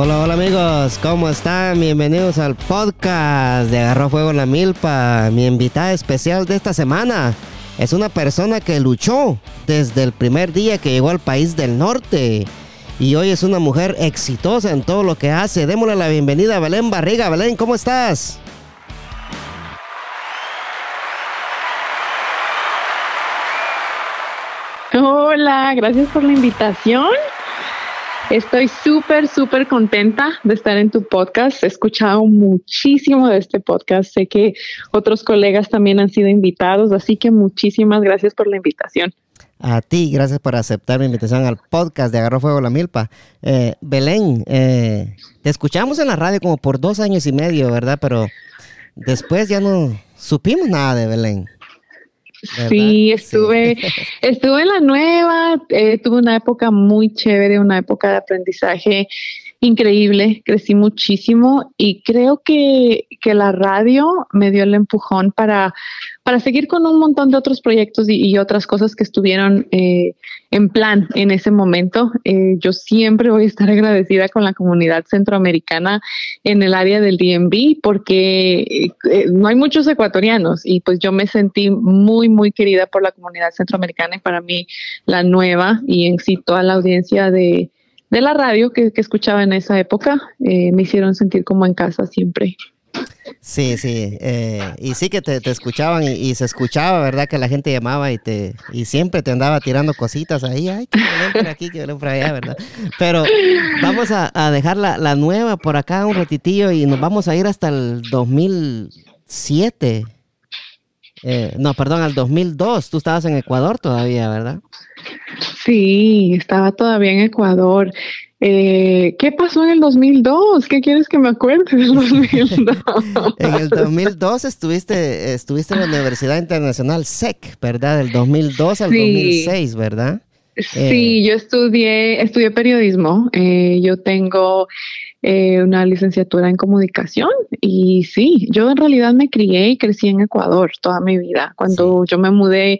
Hola, hola amigos, ¿cómo están? Bienvenidos al podcast de Agarró Fuego la Milpa. Mi invitada especial de esta semana es una persona que luchó desde el primer día que llegó al país del norte. Y hoy es una mujer exitosa en todo lo que hace. Démosle la bienvenida a Belén Barriga. Belén, ¿cómo estás? Hola, gracias por la invitación. Estoy súper, súper contenta de estar en tu podcast. He escuchado muchísimo de este podcast. Sé que otros colegas también han sido invitados, así que muchísimas gracias por la invitación. A ti, gracias por aceptar mi invitación al podcast de Agarro Fuego la Milpa. Eh, Belén, eh, te escuchamos en la radio como por dos años y medio, ¿verdad? Pero después ya no supimos nada de Belén. Sí, estuve, estuve en la nueva, eh, tuve una época muy chévere, una época de aprendizaje increíble, crecí muchísimo y creo que, que la radio me dio el empujón para, para seguir con un montón de otros proyectos y, otras cosas que estuvieron eh, en plan en ese momento. Eh, yo siempre voy a estar agradecida con la comunidad centroamericana en el área del DMV porque eh, no hay muchos ecuatorianos y pues yo me sentí muy, muy querida por la comunidad centroamericana y para mí la nueva y en sí toda la audiencia de, la radio que, escuchaba en esa época me hicieron sentir como en casa siempre. Sí, sí, eh, y sí que te, escuchaban y, se escuchaba, ¿verdad? Que la gente llamaba y te y siempre te andaba tirando cositas ahí, ay, que por aquí, que por allá, ¿verdad? Pero vamos a, dejar la, nueva por acá un ratitillo y nos vamos a ir hasta el 2007. Eh, no, perdón, al 2002. Tú estabas en Ecuador todavía, ¿verdad? Sí, estaba todavía en Ecuador. Eh, ¿Qué pasó en el 2002? ¿Qué quieres que me acuerde del 2002? en el 2002 estuviste, estuviste en la Universidad Internacional SEC, ¿verdad? Del 2002 al 2006, ¿verdad? Sí, yo estudié, estudié periodismo. Eh, yo tengo eh, una licenciatura en comunicación. Y sí, yo en realidad me crié y crecí en Ecuador toda mi vida. Cuando yo me mudé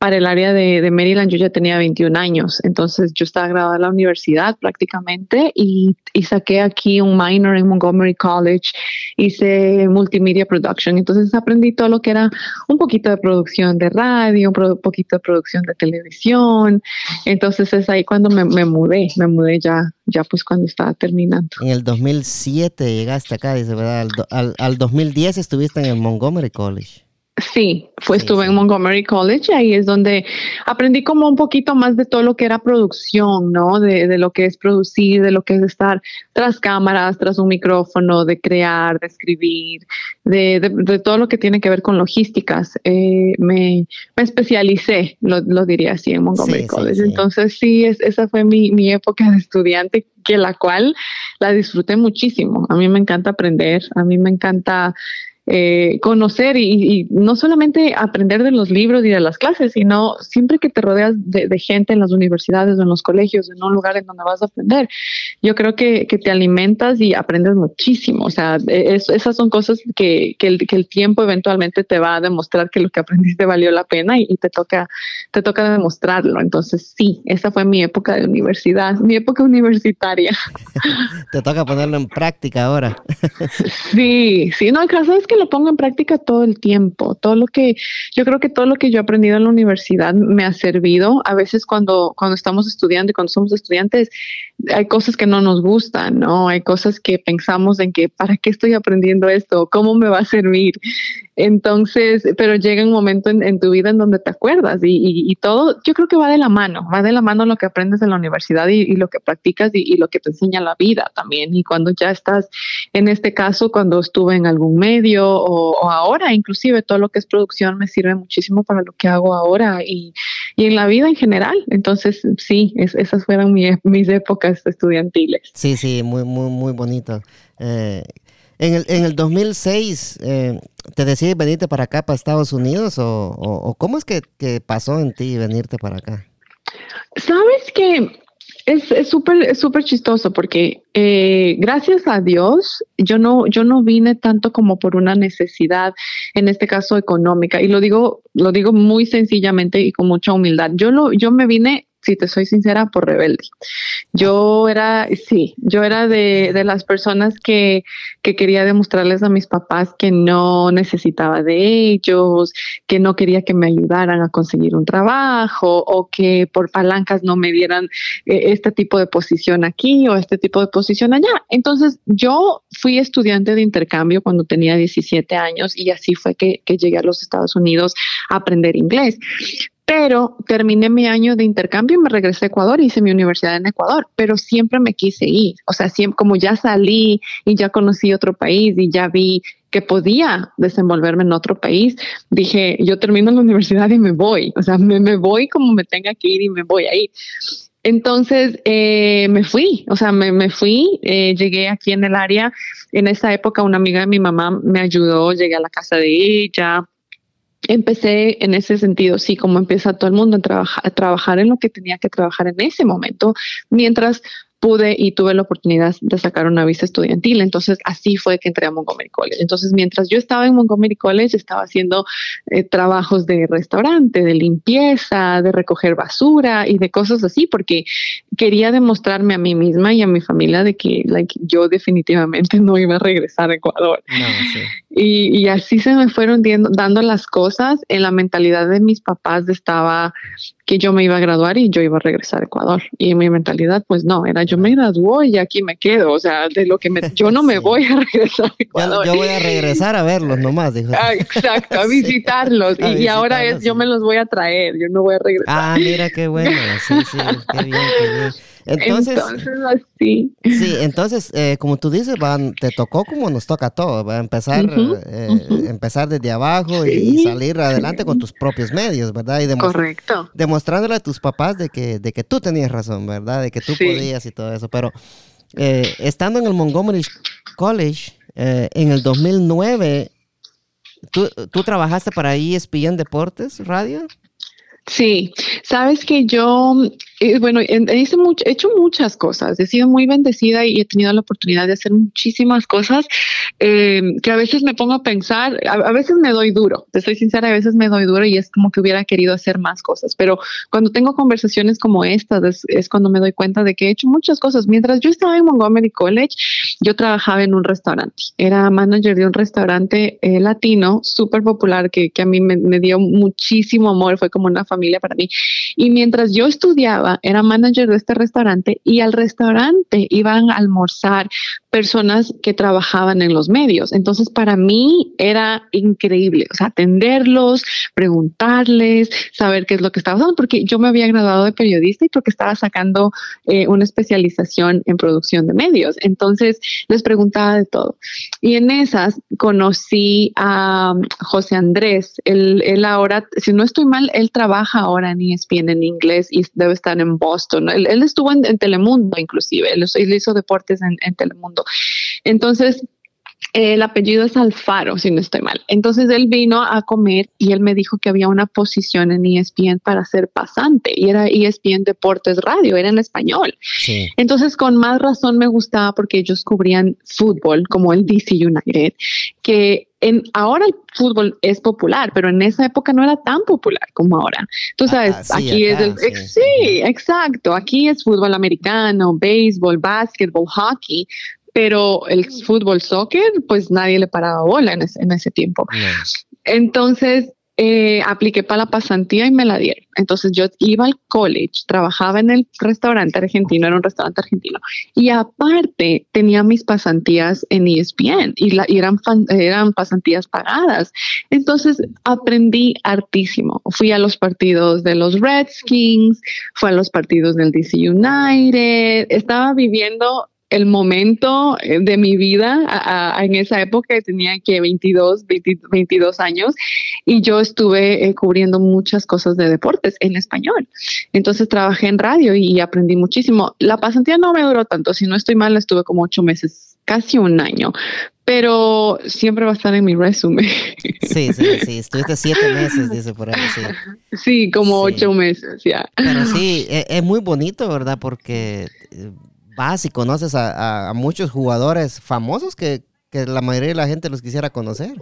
para el área de, Maryland yo ya tenía 21 años, entonces yo estaba graduada en la universidad prácticamente y, saqué aquí un minor en Montgomery College, hice multimedia production, entonces aprendí todo lo que era un poquito de producción de radio, un poquito de producción de televisión, entonces es ahí cuando me, mudé, me mudé ya, ya pues cuando estaba terminando. En el 2007 llegaste acá, dice, ¿verdad? Al, al 2010 estuviste en el Montgomery College. Sí, fue estuve en Montgomery College y ahí es donde aprendí como un poquito más de todo lo que era producción, ¿no? De, lo que es producir, de lo que es estar tras cámaras, tras un micrófono, de crear, de escribir, de, todo lo que tiene que ver con logísticas. Eh, me, especialicé, lo, diría así, en Montgomery College. Entonces sí, esa fue mi, mi época de estudiante, que la cual la disfruté muchísimo. A mí me encanta aprender, a mí me encanta eh, conocer y, no solamente aprender de los libros y de las clases, sino siempre que te rodeas de, gente en las universidades o en los colegios, en un lugar en donde vas a aprender, yo creo que, te alimentas y aprendes muchísimo. O sea, esas son cosas que, el, tiempo eventualmente te va a demostrar que lo que aprendiste valió la pena y, te toca te toca demostrarlo. Entonces, sí, esa fue mi época de universidad, mi época universitaria. te toca ponerlo en práctica ahora. sí, sí, no, el caso es que lo pongo en práctica todo el tiempo. Todo lo que, yo creo que todo lo que yo he aprendido en la universidad me ha servido. A veces cuando, cuando estamos estudiando y cuando somos estudiantes, hay cosas que no nos gustan, ¿no? Hay cosas que pensamos en que, ¿para qué estoy aprendiendo esto? ¿Cómo me va a servir? Entonces, pero llega un momento en, tu vida en donde te acuerdas y, todo, yo creo que va de la mano, va de la mano lo que aprendes en la universidad y, lo que practicas y, lo que te enseña la vida también. Y cuando ya estás, en este caso, cuando estuve en algún medio o, ahora, inclusive todo lo que es producción me sirve muchísimo para lo que hago ahora y, en la vida en general. Entonces, sí, esas fueron mis épocas estudiantiles. Sí, sí, muy, muy, muy bonito. Eh, en el, en el 2006, eh, ¿te decides venirte para acá, para Estados Unidos? ¿O, cómo es que, pasó en ti venirte para acá? Sabes que es súper es súper chistoso porque eh, gracias a Dios yo no yo no vine tanto como por una necesidad en este caso económica. Y lo digo lo digo muy sencillamente y con mucha humildad. Yo lo yo me vine si te soy sincera, por rebelde. Yo era, sí, yo era de, de las personas que, que, quería demostrarles a mis papás que no necesitaba de ellos, que no quería que me ayudaran a conseguir un trabajo o que por palancas no me dieran eh, este tipo de posición aquí o este tipo de posición allá. Entonces yo fui estudiante de intercambio cuando tenía 17 años y así fue que, que llegué a los Estados Unidos a aprender inglés pero terminé mi año de intercambio y me regresé a Ecuador, hice mi universidad en Ecuador, pero siempre me quise ir, o sea, siempre, como ya salí y ya conocí otro país y ya vi que podía desenvolverme en otro país, dije, yo termino la universidad y me voy, o sea, me, me voy como me tenga que ir y me voy ahí. Entonces eh, me fui, o sea, me, me fui, eh, llegué aquí en el área. En esa época una amiga de mi mamá me ayudó, llegué a la casa de ella, empecé en ese sentido, sí, como empieza todo el mundo a trabajar, a trabajar en lo que tenía que trabajar en ese momento, mientras pude y tuve la oportunidad de sacar una visa estudiantil. Entonces, así fue que entré a Montgomery College. Entonces, mientras yo estaba en Montgomery College, estaba haciendo eh, trabajos de restaurante, de limpieza, de recoger basura y de cosas así, porque quería demostrarme a mí misma y a mi familia de que like, yo definitivamente no iba a regresar a Ecuador. y, y, así se me fueron dando las cosas. En la mentalidad de mis papás estaba que yo me iba a graduar y yo iba a regresar a Ecuador. Y mi mentalidad, pues no, era yo me graduó y aquí me quedo. O sea, de lo que me, yo no me voy a regresar a Ecuador. Yo, voy a regresar a verlos nomás, dijo. Ah, exacto, a visitarlos. y, ahora es, yo me los voy a traer, yo no voy a regresar. Ah, mira qué bueno. Sí, sí, qué bien, qué bien. Entonces, así. Sí, entonces, eh, como tú dices, van, te tocó como nos toca a todos, va a empezar, eh, empezar desde abajo y, salir adelante con tus propios medios, ¿verdad? Y Correcto. Demostrándole a tus papás de que, de que tú tenías razón, ¿verdad? De que tú podías y todo eso. Pero eh, estando en el Montgomery College en el 2009, ¿tú, ¿tú trabajaste para ESPN Deportes Radio? Sí, sabes que yo eh, bueno, he, hecho muchas cosas, he sido muy bendecida y he tenido la oportunidad de hacer muchísimas cosas eh, que a veces me pongo a pensar, a, veces me doy duro, te soy sincera, a veces me doy duro y es como que hubiera querido hacer más cosas, pero cuando tengo conversaciones como estas es, cuando me doy cuenta de que he hecho muchas cosas. Mientras yo estaba en Montgomery College, yo trabajaba en un restaurante, era manager de un restaurante eh, latino súper popular que, que, a mí me, me dio muchísimo amor, fue como una familia para mí. Y mientras yo estudiaba, era manager de este restaurante y al restaurante iban a almorzar personas que trabajaban en los medios. Entonces, para mí era increíble, o sea, atenderlos, preguntarles, saber qué es lo que estaba pasando, porque yo me había graduado de periodista y porque estaba sacando eh, una especialización en producción de medios. Entonces, les preguntaba de todo. Y en esas conocí a um, José Andrés. Él, él ahora, si no estoy mal, él trabaja ahora en ESPN en inglés y debe estar en Boston. Él, estuvo en, Telemundo, inclusive. Él, hizo deportes en Telemundo. Entonces, el apellido es Alfaro, si no estoy mal. Entonces él vino a comer y él me dijo que había una posición en ESPN para ser pasante y era ESPN Deportes Radio, era en español. Entonces con más razón me gustaba porque ellos cubrían fútbol como el DC United, que en, ahora el fútbol es popular, pero en esa época no era tan popular como ahora. Tú sabes, aquí es el... sí, exacto. Aquí es fútbol americano, béisbol, básquetbol, hockey, pero el fútbol soccer, pues nadie le paraba bola en ese, en ese tiempo. Entonces, eh, apliqué para la pasantía y me la dieron. Entonces yo iba al college, trabajaba en el restaurante argentino, era un restaurante argentino, y aparte tenía mis pasantías en ESPN y, la, y eran, eran pasantías pagadas. Entonces aprendí hartísimo. Fui a los partidos de los Redskins, fui a los partidos del DC United, estaba viviendo el momento eh, de mi vida en esa época tenía que 22, 22 años y yo estuve eh, cubriendo muchas cosas de deportes en español. Entonces trabajé en radio y aprendí muchísimo. La pasantía no me duró tanto, si no estoy mal, estuve como ocho meses, casi un año, pero siempre va a estar en mi resumen. Sí, sí, sí, estuviste siete meses, dice por ahí, sí. Sí, como ocho meses, ya. Pero sí, e, es muy bonito, ¿verdad? Porque eh, vas y conoces a, muchos jugadores famosos que, la mayoría de la gente los quisiera conocer.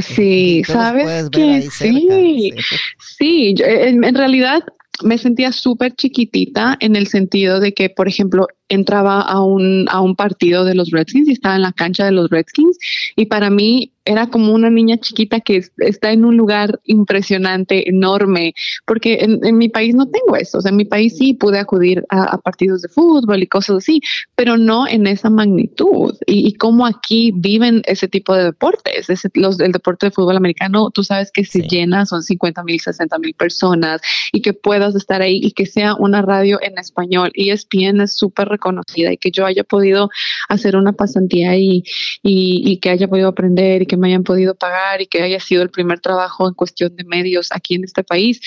Sí, sabes que sí, sí, en, realidad me sentía súper chiquitita en el sentido de que, por ejemplo, entraba a un, a un partido de los Redskins y estaba en la cancha de los Redskins y para mí era como una niña chiquita que está en un lugar impresionante, enorme, porque en, mi país no tengo eso. O sea, en mi país sí pude acudir a, partidos de fútbol y cosas así, pero no en esa magnitud. Y, y cómo aquí viven ese tipo de deportes. los, el deporte de fútbol americano, tú sabes que se llena, son 50 mil, 60 mil personas y que puedas estar ahí y que sea una radio en español. Y ESPN es súper reconocida y que yo haya podido hacer una pasantía ahí y, y que haya podido aprender y que me hayan podido pagar y que haya sido el primer trabajo en cuestión de medios aquí en este país,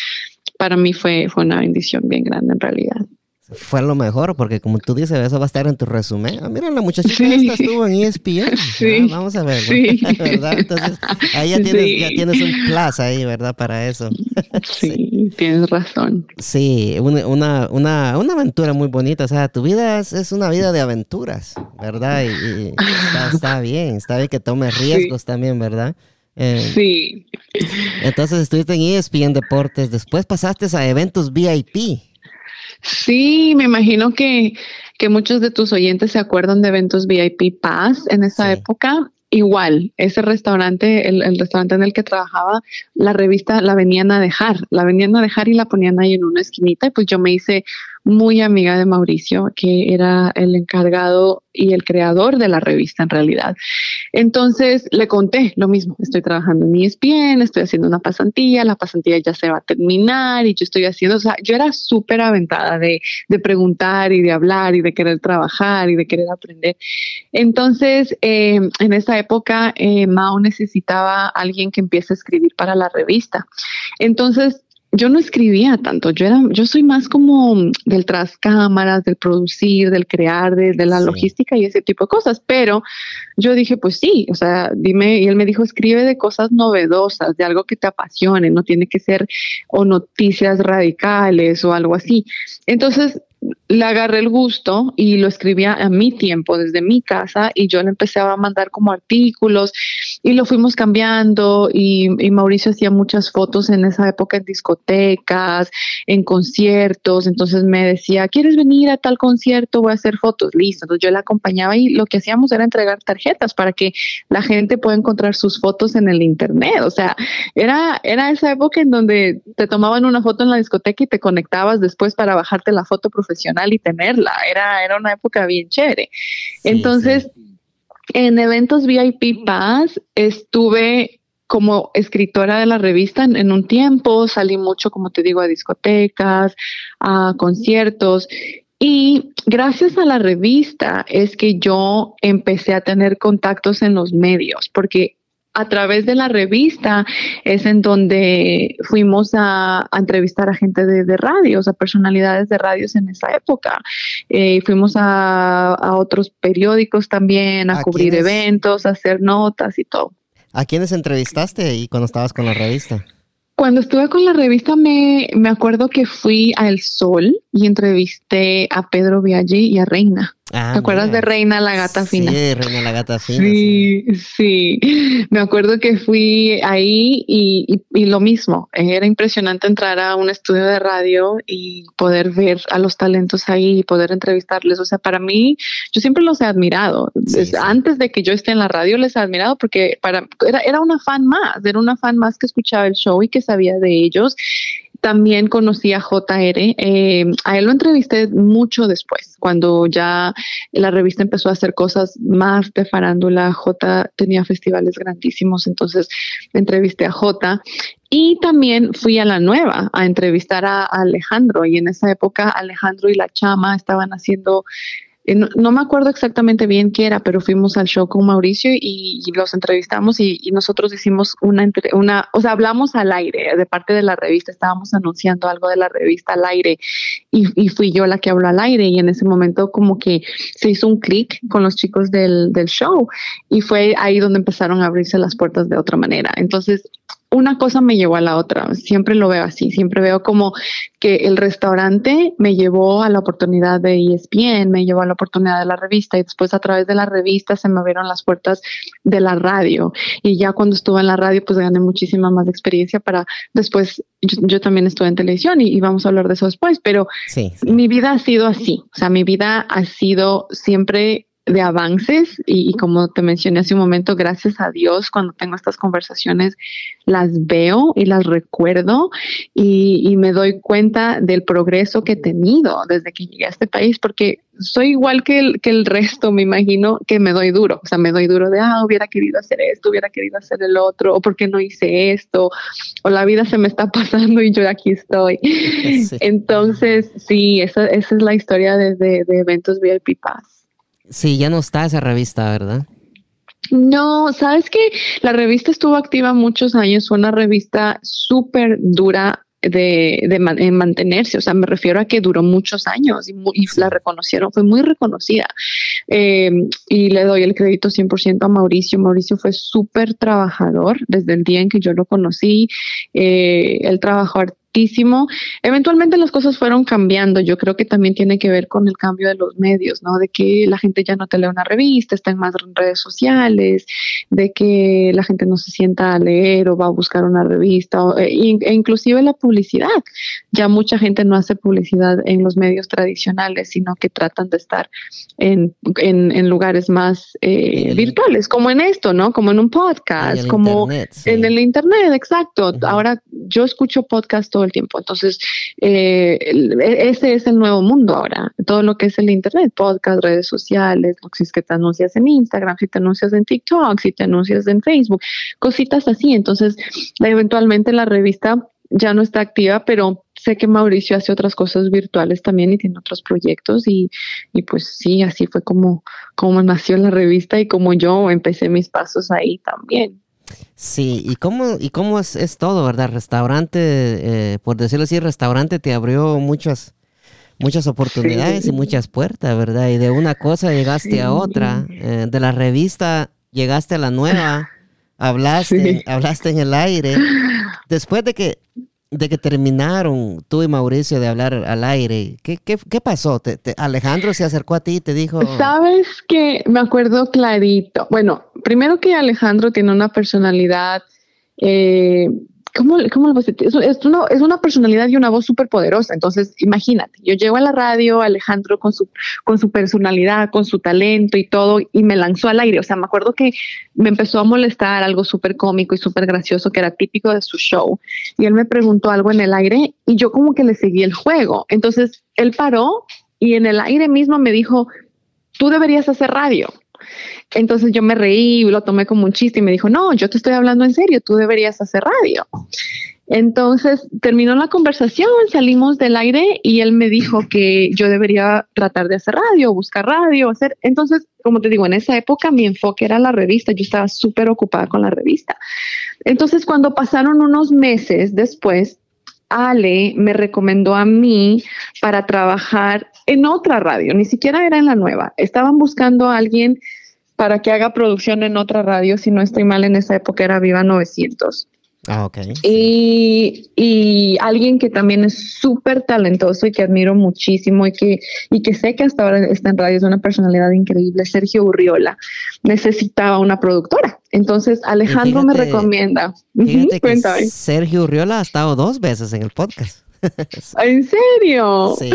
para mí fue, fue una bendición bien grande en realidad. Fue lo mejor, porque como tú dices, eso va a estar en tu resumen. Ah, mira, la muchachita esta estuvo en ESPN. Sí. Ah, vamos a ver, ¿verdad? Entonces, ahí ya tienes, ya tienes un plus ahí, ¿verdad? Para eso. sí, tienes razón. Sí, una, una, una, aventura muy bonita. O sea, tu vida es, una vida de aventuras, ¿verdad? Y, está, bien, está bien que tomes riesgos también, ¿verdad? Eh, sí. Entonces estuviste en ESPN Deportes, después pasaste a eventos VIP. Sí, me imagino que, que muchos de tus oyentes se acuerdan de eventos VIP Pass en esa época. Igual, ese restaurante, el, el, restaurante en el que trabajaba, la revista la venían a dejar, la venían a dejar y la ponían ahí en una esquinita y pues yo me hice muy amiga de Mauricio, que era el encargado y el creador de la revista en realidad. Entonces le conté lo mismo, estoy trabajando en ESPN, estoy haciendo una pasantía, la pasantía ya se va a terminar y yo estoy haciendo, o sea, yo era súper aventada de, preguntar y de hablar y de querer trabajar y de querer aprender. Entonces, eh, en esa época, eh, Mao necesitaba alguien que empiece a escribir para la revista. Entonces, yo no escribía tanto, yo era, yo soy más como del tras cámaras, del producir, del crear, de, la logística y ese tipo de cosas, pero yo dije, pues sí, o sea, dime, y él me dijo, escribe de cosas novedosas, de algo que te apasione, no tiene que ser o noticias radicales o algo así. Entonces, le agarré el gusto y lo escribía a mi tiempo, desde mi casa, y yo le empecé a mandar como artículos y lo fuimos cambiando y, Mauricio hacía muchas fotos en esa época en discotecas, en conciertos, entonces me decía, ¿quieres venir a tal concierto? Voy a hacer fotos, listo. Entonces yo le acompañaba y lo que hacíamos era entregar tarjetas para que la gente pueda encontrar sus fotos en el internet, o sea, era, era esa época en donde te tomaban una foto en la discoteca y te conectabas después para bajarte la foto profesional y tenerla. Era, era una época bien chévere. Entonces, en eventos VIP Pass estuve como escritora de la revista en, un tiempo, salí mucho, como te digo, a discotecas, a conciertos y gracias a la revista es que yo empecé a tener contactos en los medios, porque a través de la revista es en donde fuimos a, entrevistar a gente de, radios, a personalidades de radios en esa época. Eh, fuimos a, otros periódicos también, a, cubrir eventos, a hacer notas y todo. ¿A quiénes entrevistaste y cuando estabas con la revista? Cuando estuve con la revista me, me acuerdo que fui a El Sol y entrevisté a Pedro Viaggi y a Reina. Ah, ¿Te acuerdas de Reina la gata fina? Sí, Reina la gata fina. Sí, sí. Me acuerdo que fui ahí y, y, lo mismo. Era impresionante entrar a un estudio de radio y poder ver a los talentos ahí y poder entrevistarles. O sea, para mí, yo siempre los he admirado. Antes de que yo esté en la radio, les he admirado porque para, era, era una fan más, era una fan más que escuchaba el show y que sabía de ellos también conocí a JR. Eh, a él lo entrevisté mucho después, cuando ya la revista empezó a hacer cosas más de farándula. J tenía festivales grandísimos, entonces entrevisté a J. Y también fui a la nueva a entrevistar a Alejandro. Y en esa época Alejandro y la chama estaban haciendo eh, no, me acuerdo exactamente bien qué era, pero fuimos al show con Mauricio y, los entrevistamos y, nosotros hicimos una, una, o sea, hablamos al aire de parte de la revista, estábamos anunciando algo de la revista al aire y, fui yo la que habló al aire y en ese momento como que se hizo un clic con los chicos del, del show y fue ahí donde empezaron a abrirse las puertas de otra manera. Entonces, una cosa me llevó a la otra. Siempre lo veo así. Siempre veo como que el restaurante me llevó a la oportunidad de ESPN, me llevó a la oportunidad de la revista y después a través de la revista se me abrieron las puertas de la radio. Y ya cuando estuve en la radio, pues gané muchísima más experiencia para después. Yo, también estuve en televisión y, vamos a hablar de eso después, pero mi vida ha sido así. O sea, mi vida ha sido siempre de avances y, como te mencioné hace un momento, gracias a Dios cuando tengo estas conversaciones las veo y las recuerdo y, me doy cuenta del progreso que he tenido desde que llegué a este país porque soy igual que el, que el resto, me imagino que me doy duro, o sea, me doy duro de, ah, hubiera querido hacer esto, hubiera querido hacer el otro, o porque no hice esto, o la vida se me está pasando y yo aquí estoy. Entonces, sí, esa, esa es la historia desde de Eventos VIP Pass. Sí, ya no está esa revista, ¿verdad? No, sabes que la revista estuvo activa muchos años, fue una revista súper dura de, de mantenerse, o sea, me refiero a que duró muchos años y, la reconocieron, fue muy reconocida. Eh, y le doy el crédito 100% a Mauricio. Mauricio fue súper trabajador desde el día en que yo lo conocí. Eh, él trabajó Eventualmente las cosas fueron cambiando. Yo creo que también tiene que ver con el cambio de los medios, ¿no? De que la gente ya no te lee una revista, está en más redes sociales, de que la gente no se sienta a leer o va a buscar una revista, e, e, inclusive la publicidad. Ya mucha gente no hace publicidad en los medios tradicionales, sino que tratan de estar en, lugares más eh, virtuales, como en esto, ¿no? Como en un podcast, como en el Internet, exacto. Ahora yo escucho podcast todo tiempo. Entonces, eh, ese es el nuevo mundo ahora. Todo lo que es el Internet, podcast, redes sociales, si es que te anuncias en Instagram, si te anuncias en TikTok, si te anuncias en Facebook, cositas así. Entonces, eventualmente la revista ya no está activa, pero sé que Mauricio hace otras cosas virtuales también y tiene otros proyectos y, y, pues sí, así fue como, como nació la revista y como yo empecé mis pasos ahí también. Sí, y cómo, y cómo es, es todo, ¿verdad? Restaurante, eh, por decirlo así, restaurante te abrió muchas, muchas oportunidades y muchas puertas, ¿verdad? Y de una cosa llegaste a otra, eh, de la revista llegaste a la nueva, hablaste, hablaste en el aire. Después de que de que terminaron tú y Mauricio de hablar al aire, ¿qué, qué, qué pasó? ¿Te, Alejandro se acercó a ti y te dijo... Sabes que me acuerdo clarito. Bueno, primero que Alejandro tiene una personalidad eh, ¿cómo, cómo lo es, una, es una personalidad y una voz súper poderosa. Entonces, imagínate, yo llego a la radio, Alejandro con su, con su personalidad, con su talento y todo, y me lanzó al aire. O sea, me acuerdo que me empezó a molestar algo súper cómico y súper gracioso que era típico de su show. Y él me preguntó algo en el aire y yo como que le seguí el juego. Entonces, él paró y en el aire mismo me dijo, tú deberías hacer radio. Entonces yo me reí, lo tomé como un chiste y me dijo, no, yo te estoy hablando en serio, tú deberías hacer radio. Entonces terminó la conversación, salimos del aire y él me dijo que yo debería tratar de hacer radio, buscar radio, hacer. Entonces, como te digo, en esa época mi enfoque era la revista, yo estaba súper ocupada con la revista. Entonces, cuando pasaron unos meses después, Ale me recomendó a mí para trabajar en otra radio, ni siquiera era en la nueva. Estaban buscando a alguien para que haga producción en otra radio, si no estoy mal, en esa época era Viva 900. Ah, ok. Y, y alguien que también es súper talentoso y que admiro muchísimo y que, y que sé que hasta ahora está en radio, es una personalidad increíble, Sergio Urriola. Necesitaba una productora. Entonces Alejandro me recomienda. Sergio Urriola ha estado dos veces en el podcast. ¿En serio? Sí,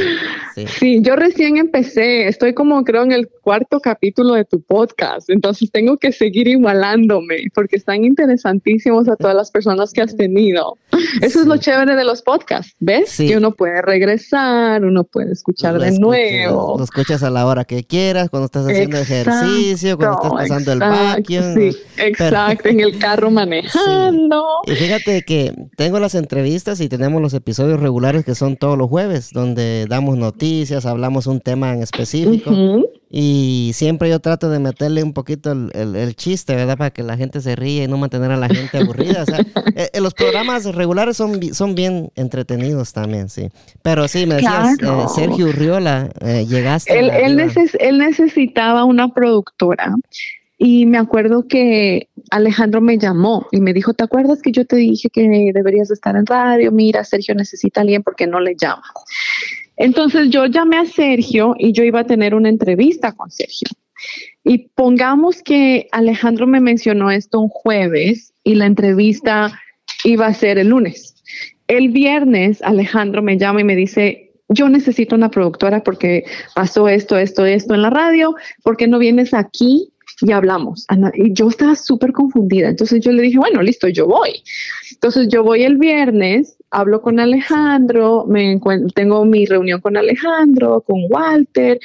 sí. yo recién empecé, estoy como creo en el cuarto capítulo de tu podcast, entonces tengo que seguir igualándome porque están interesantísimos a todas las personas que has tenido. Eso es lo chévere de los podcasts, ¿ves? Que uno puede regresar, uno puede escuchar de nuevo. Lo escuchas a la hora que quieras, cuando estás haciendo ejercicio, cuando estás pasando el vacuum. Sí, exacto, en el carro manejando. Y fíjate que tengo las entrevistas y tenemos los episodios regulares que son todos los jueves, donde damos noticias, hablamos un tema en específico. Y siempre yo trato de meterle un poquito el, chiste, ¿verdad? Para que la gente se ríe y no mantener a la gente aburrida. Eh, eh, los programas regulares son, son bien entretenidos también, sí. Pero sí, me decías, eh, Sergio Urriola, llegaste. Él, él, necesitaba una productora Y me acuerdo que Alejandro me llamó y me dijo, ¿te acuerdas que yo te dije que deberías estar en radio? Mira, Sergio necesita a alguien porque no le llama. Entonces yo llamé a Sergio y yo iba a tener una entrevista con Sergio. Y pongamos que Alejandro me mencionó esto un jueves y la entrevista iba a ser el lunes. El viernes Alejandro me llama y me dice, yo necesito una productora porque pasó esto, esto, esto en la radio, ¿por qué no vienes aquí y hablamos. Y yo estaba súper confundida. Entonces yo le dije, bueno, listo, yo voy. Entonces yo voy el viernes, hablo con Alejandro, me tengo mi reunión con Alejandro, con Walter,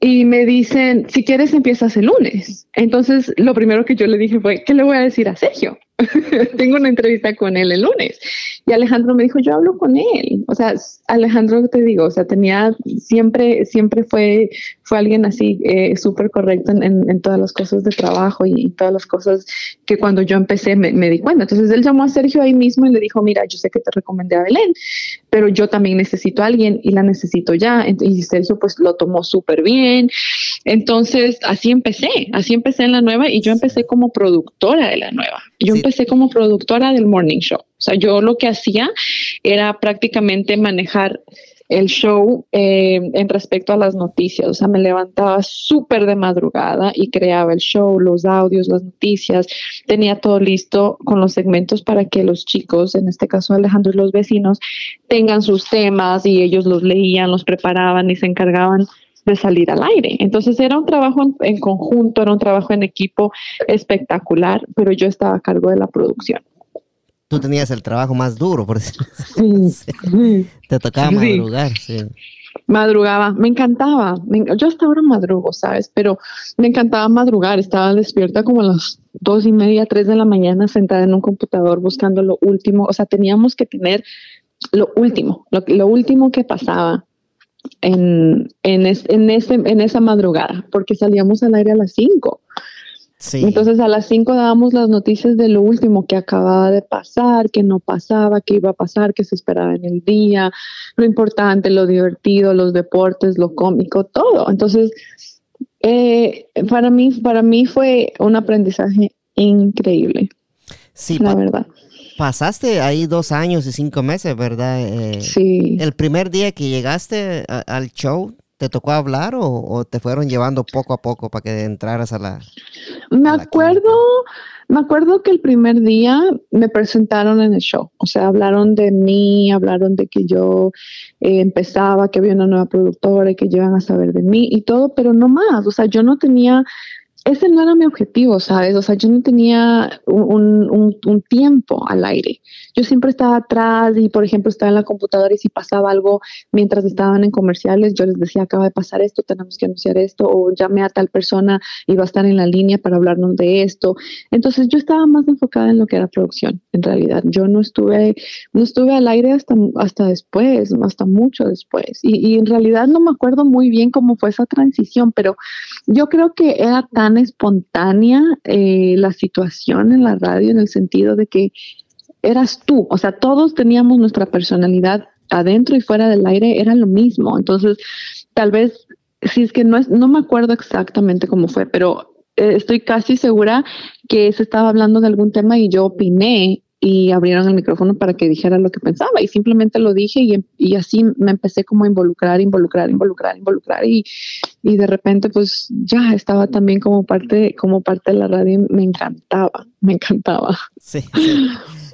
y me dicen, si quieres empiezas el lunes. Entonces lo primero que yo le dije fue, ¿qué le voy a decir a Sergio? tengo una entrevista con él el lunes. Y Alejandro me dijo, yo hablo con él. O sea, Alejandro, te digo, o sea, tenía, siempre, siempre fue, fue alguien así, eh, súper correcto en, en, todas las cosas de trabajo y, todas las cosas que cuando yo empecé me, me, di cuenta. Entonces él llamó a Sergio ahí mismo y le dijo, mira, yo sé que te recomendé a Belén, pero yo también necesito a alguien y la necesito ya. Y Sergio pues lo tomó súper bien. Entonces así empecé, así empecé en la nueva y yo empecé como productora de la nueva. Yo empecé como productora del Morning Show. O sea, yo lo que hacía era prácticamente manejar el show eh, en respecto a las noticias. O sea, me levantaba súper de madrugada y creaba el show, los audios, las noticias. Tenía todo listo con los segmentos para que los chicos, en este caso Alejandro y los vecinos, tengan sus temas y ellos los leían, los preparaban y se encargaban de salir al aire. Entonces era un trabajo en, conjunto, era un trabajo en equipo espectacular, pero yo estaba a cargo de la producción. Tú tenías el trabajo más duro, por decirlo Te tocaba madrugar, sí. Madrugaba, me encantaba. yo hasta ahora madrugo, ¿sabes? Pero me encantaba madrugar. Estaba despierta como a las dos y media, tres de la mañana, sentada en un computador buscando lo último. O sea, teníamos que tener lo último, lo, lo último que pasaba en, en, en, ese, en esa madrugada, porque salíamos al aire a las 5. Entonces a las 5 dábamos las noticias de lo último que acababa de pasar, que no pasaba, que iba a pasar, que se esperaba en el día, lo importante, lo divertido, los deportes, lo cómico, todo. Entonces, eh, para, mí, para mí fue un aprendizaje increíble. Sí, la verdad. Pasaste ahí dos años y cinco meses, ¿verdad? Eh, sí. El primer día que llegaste al show, ¿te tocó hablar o, te fueron llevando poco a poco para que entraras a la... Me acuerdo, me acuerdo que el primer día me presentaron en el show, o sea, hablaron de mí, hablaron de que yo eh, empezaba, que había una nueva productora y que iban a saber de mí y todo, pero no más, o sea, yo no tenía ese no era mi objetivo, ¿sabes? O sea, yo no tenía un, tiempo al aire. Yo siempre estaba atrás y, por ejemplo, estaba en la computadora y si pasaba algo mientras estaban en comerciales, yo les decía, acaba de pasar esto, tenemos que anunciar esto, o llamé a tal persona y va a estar en la línea para hablarnos de esto. Entonces, yo estaba más enfocada en lo que era producción, en realidad. Yo no estuve, no estuve al aire hasta, hasta después, hasta mucho después. Y, y en realidad no me acuerdo muy bien cómo fue esa transición, pero yo creo que era tan espontánea eh, la situación en la radio en el sentido de que eras tú, o sea, todos teníamos nuestra personalidad adentro y fuera del aire, era lo mismo. Entonces, tal vez, si es que no, es, no me acuerdo exactamente cómo fue, pero eh, estoy casi segura que se estaba hablando de algún tema y yo opiné y abrieron el micrófono para que dijera lo que pensaba y simplemente lo dije y, y así me empecé como a involucrar, involucrar, involucrar, involucrar y, y de repente pues ya estaba también como parte, como parte de la radio y me encantaba, me encantaba. Sí,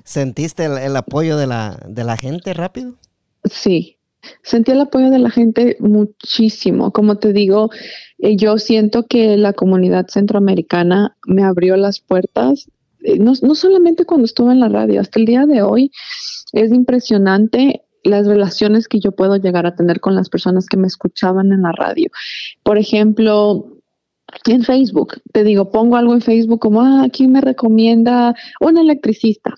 ¿Sentiste el, apoyo de la, de la gente rápido? Sí, sentí el apoyo de la gente muchísimo. Como te digo, eh, yo siento que la comunidad centroamericana me abrió las puertas eh, no, no solamente cuando estuve en la radio, hasta el día de hoy es impresionante las relaciones que yo puedo llegar a tener con las personas que me escuchaban en la radio. Por ejemplo, en Facebook, te digo, pongo algo en Facebook como, ah, ¿quién me recomienda un electricista?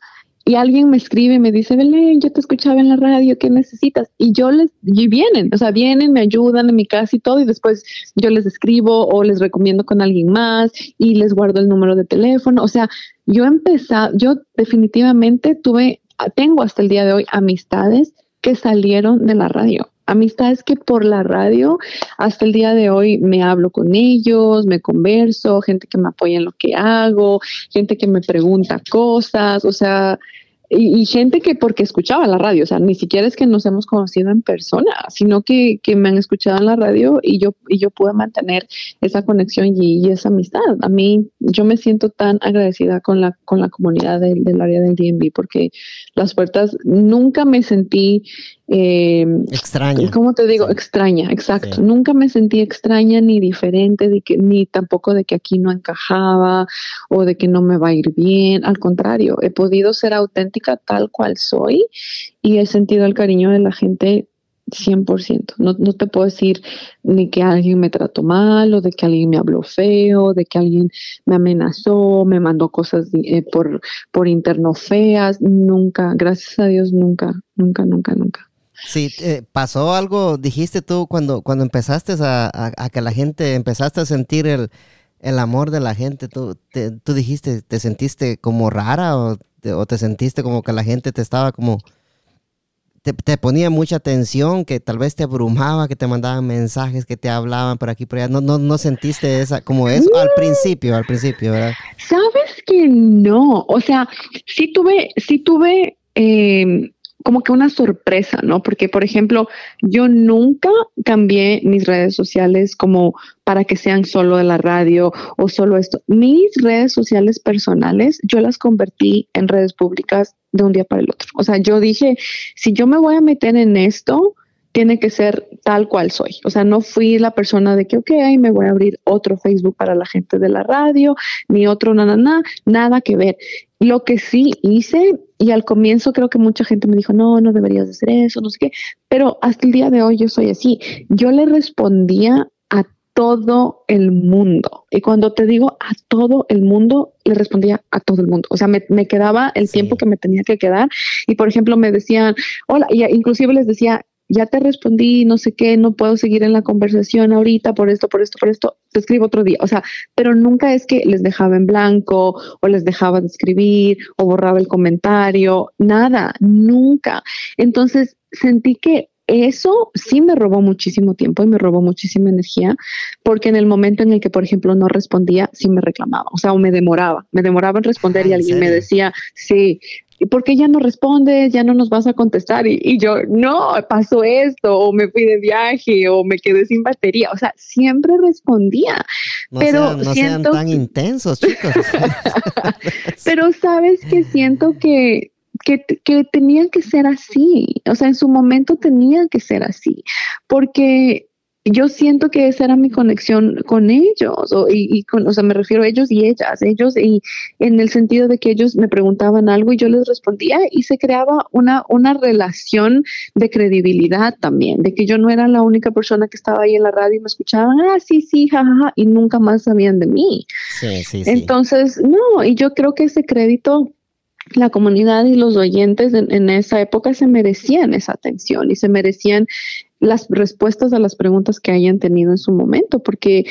y alguien me escribe me dice, Belén, yo te escuchaba en la radio, ¿qué necesitas? Y yo les, y vienen, o sea, vienen, me ayudan en mi casa y todo, y después yo les escribo o les recomiendo con alguien más y les guardo el número de teléfono. O sea, yo empecé, yo definitivamente tuve, tengo hasta el día de hoy amistades que salieron de la radio. amistades que por la radio hasta el día de hoy me hablo con ellos, me converso, gente que me apoya en lo que hago, gente que me pregunta cosas, o sea, y, gente que porque escuchaba la radio, o sea, ni siquiera es que nos hemos conocido en persona, sino que, que me han escuchado en la radio y yo, y yo pude mantener esa conexión y, esa amistad. A mí, yo me siento tan agradecida con la, con la comunidad del, del área del DMV porque las puertas, nunca me sentí eh, extraña. ¿Cómo te digo? Extraña, exacto. Nunca me sentí extraña ni diferente, de que, ni tampoco de que aquí no encajaba o de que no me va a ir bien. Al contrario, he podido ser auténtica tal cual soy y he sentido el cariño de la gente 100%. No, no te puedo decir ni que alguien me trató mal o de que alguien me habló feo, de que alguien me amenazó, me mandó cosas eh, por, por interno feas. Nunca, gracias a Dios, nunca, nunca, nunca, nunca. Sí, eh, pasó algo, dijiste tú cuando, cuando empezaste a, que la gente, empezaste a sentir el, amor de la gente, tú, tú dijiste, ¿te sentiste como rara o te, sentiste como que la gente te estaba como, te, ponía mucha atención, que tal vez te abrumaba, que te mandaban mensajes, que te hablaban por aquí, por allá, no, no, no sentiste esa, como eso al principio, al principio, ¿verdad? Sabes que no, o sea, sí tuve, sí tuve... Eh, como que una sorpresa, ¿no? Porque, por ejemplo, yo nunca cambié mis redes sociales como para que sean solo de la radio o solo esto. Mis redes sociales personales, yo las convertí en redes públicas de un día para el otro. O sea, yo dije, si yo me voy a meter en esto, tiene que ser tal cual soy. O sea, no fui la persona de que, ok, me voy a abrir otro Facebook para la gente de la radio, ni otro, nada, nada, nada que ver. Lo que sí hice, y al comienzo creo que mucha gente me dijo, no, no deberías hacer eso, no sé qué, pero hasta el día de hoy yo soy así. Yo le respondía a todo el mundo. Y cuando te digo a todo el mundo, le respondía a todo el mundo. O sea, me, quedaba el tiempo que me tenía que quedar. Y por ejemplo, me decían, hola, y inclusive les decía, ya te respondí, no sé qué, no puedo seguir en la conversación ahorita por esto, por esto, por esto, te escribo otro día. O sea, pero nunca es que les dejaba en blanco o les dejaba de escribir o borraba el comentario, nada, nunca. Entonces sentí que eso sí me robó muchísimo tiempo y me robó muchísima energía, porque en el momento en el que, por ejemplo, no respondía, sí me reclamaba, o sea, o me demoraba, me demoraba en responder y ah, alguien me decía, sí, ¿y por qué ya no respondes? Ya no nos vas a contestar. Y, yo, no, pasó esto, o me fui de viaje, o me quedé sin batería. O sea, siempre respondía. No pero sean, no sean tan intensos, chicos. pero sabes que siento que que, que tenía que ser así, o sea, en su momento tenía que ser así, porque yo siento que esa era mi conexión con ellos, o, y, con, o sea, me refiero a ellos y ellas, ellos, y en el sentido de que ellos me preguntaban algo y yo les respondía y se creaba una, una relación de credibilidad también, de que yo no era la única persona que estaba ahí en la radio y me escuchaban, ah, sí, sí, jajaja, y nunca más sabían de mí. Sí, sí, sí. Entonces, no, y yo creo que ese crédito la comunidad y los oyentes en, esa época se merecían esa atención y se merecían las respuestas a las preguntas que hayan tenido en su momento, porque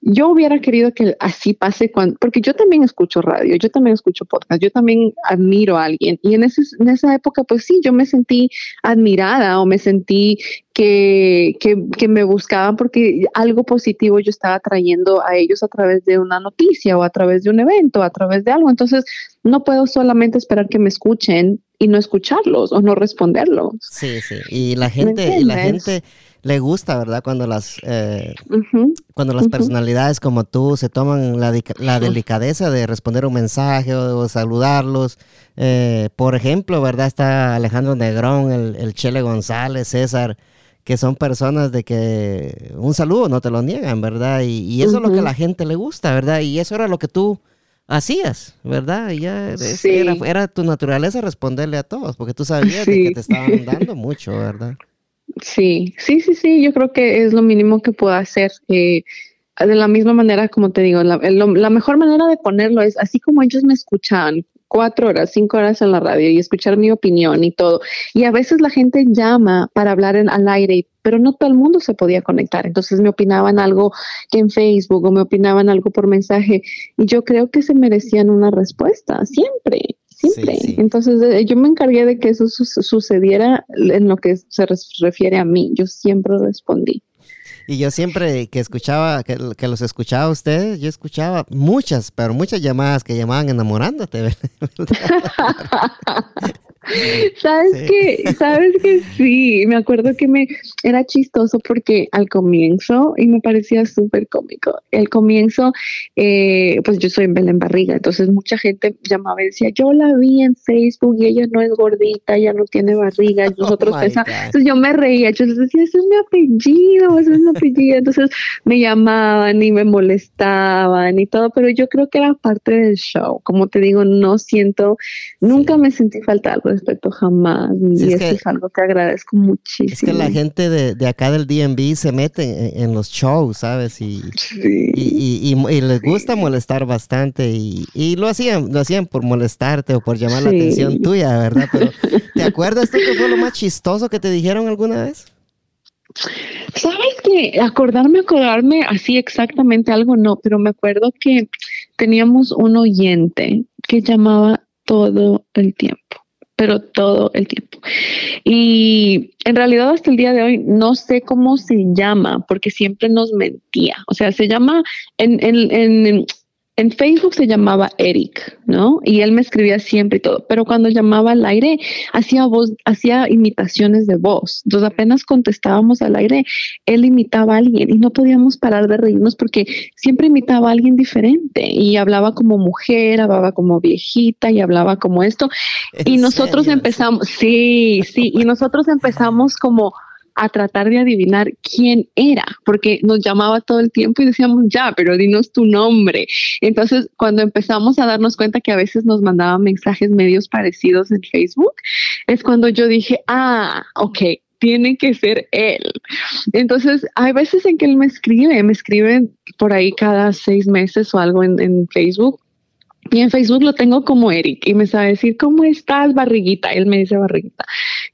yo hubiera querido que así pase cuando, porque yo también escucho radio, yo también escucho podcast, yo también admiro a alguien y en, ese, en esa época pues sí, yo me sentí admirada o me sentí que, que, que, me buscaban porque algo positivo yo estaba trayendo a ellos a través de una noticia o a través de un evento, a través de algo. Entonces, no puedo solamente esperar que me escuchen y no escucharlos o no responderlos. Sí, sí. Y la gente, y la gente le gusta, ¿verdad? Cuando las, eh, cuando las personalidades como tú se toman la, la delicadeza de responder un mensaje o, saludarlos. Eh, por ejemplo, ¿verdad? Está Alejandro Negrón, el, el Chele González, César que son personas de que un saludo no te lo niegan, ¿verdad? Y, eso es lo que a la gente le gusta, ¿verdad? Y eso era lo que tú hacías, ¿verdad? Y ya era, tu naturaleza responderle a todos, porque tú sabías que te estaban dando mucho, ¿verdad? Sí, sí, sí, sí, yo creo que es lo mínimo que puedo hacer. Eh, de la misma manera, como te digo, la, la, mejor manera de ponerlo es así como ellos me escuchan cuatro horas, cinco horas en la radio y escuchar mi opinión y todo. Y a veces la gente llama para hablar en, al aire, pero no todo el mundo se podía conectar. Entonces me opinaban algo que en Facebook o me opinaban algo por mensaje y yo creo que se merecían una respuesta siempre siempre. Entonces eh, yo me encargué de que eso sucediera en lo que se refiere a mí. Yo siempre respondí. Y yo siempre que escuchaba, que, los escuchaba a ustedes, yo escuchaba muchas, pero muchas llamadas que llamaban enamorándote. ¿Sabes qué? ¿Sabes que sí? Me acuerdo que me era chistoso porque al comienzo, y me parecía súper cómico, el comienzo, eh, pues yo soy en Belén Barriga, entonces mucha gente llamaba y decía, yo la vi en Facebook y ella no es gordita, ella no tiene barriga, y nosotros oh entonces yo me reía, yo les decía, ese es mi apellido, ese es mi apellido, entonces me llamaban y me molestaban y todo, pero yo creo que era parte del show, como te digo, no siento, nunca me sentí falta algo respecto jamás. Y eso es algo que agradezco muchísimo. Es que la gente de, acá del DMV se mete en, los shows, ¿sabes? Y, y, y, les gusta molestar bastante. Y, lo hacían lo hacían por molestarte o por llamar la atención tuya, ¿verdad? Pero ¿te acuerdas tú que fue lo más chistoso que te dijeron alguna vez? Sabes que acordarme, acordarme así exactamente algo no, pero me acuerdo que teníamos un oyente que llamaba todo el tiempo pero todo el tiempo. Y en realidad hasta el día de hoy no sé cómo se llama, porque siempre nos mentía. O sea, se llama en, en, en en Facebook se llamaba Eric, ¿no? Y él me escribía siempre y todo, pero cuando llamaba al aire hacía voz, hacía imitaciones de voz. Entonces apenas contestábamos al aire, él imitaba a alguien y no podíamos parar de reírnos porque siempre imitaba a alguien diferente y hablaba como mujer, hablaba como viejita y hablaba como esto. Y nosotros empezamos, sí, sí, y nosotros empezamos como a tratar de adivinar quién era, porque nos llamaba todo el tiempo y decíamos, ya, pero dinos tu nombre. Entonces, cuando empezamos a darnos cuenta que a veces nos mandaban mensajes medios parecidos en Facebook, es cuando yo dije, ah, ok, tiene que ser él. Entonces, hay veces en que él me escribe, me escribe por ahí cada seis meses o algo en, en Facebook y en Facebook lo tengo como Eric y me sabe decir, ¿cómo estás, barriguita? Él me dice, barriguita,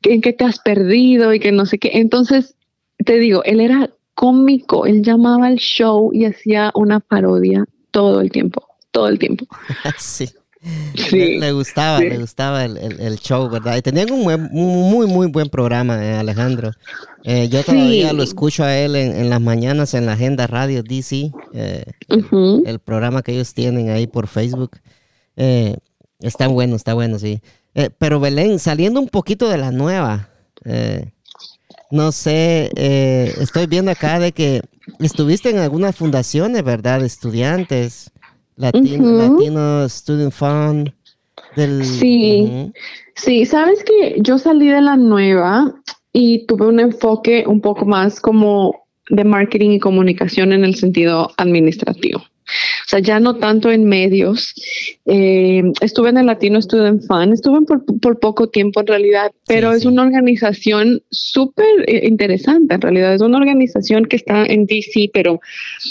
¿en qué te has perdido? Y que no sé qué. Entonces, te digo, él era cómico, él llamaba al show y hacía una parodia todo el tiempo, todo el tiempo. sí. Le, gustaba, le gustaba el, show, ¿verdad? Y tenían un muy, muy buen programa, eh, Alejandro. Eh, yo todavía lo escucho a él en, las mañanas en la Agenda Radio DC, eh, el, programa que ellos tienen ahí por Facebook. está bueno, está bueno, sí. pero Belén, saliendo un poquito de la nueva, no sé, estoy viendo acá de que estuviste en algunas fundaciones, ¿verdad? estudiantes. Latino, Student Fund. Del, sí, sí, sabes que yo salí de la nueva y tuve un enfoque un poco más como de marketing y comunicación en el sentido administrativo. O sea, ya no tanto en medios. Eh, estuve en el Latino Student Fund, estuve por, por poco tiempo en realidad, pero es una organización súper eh, interesante en realidad. Es una organización que está en DC, pero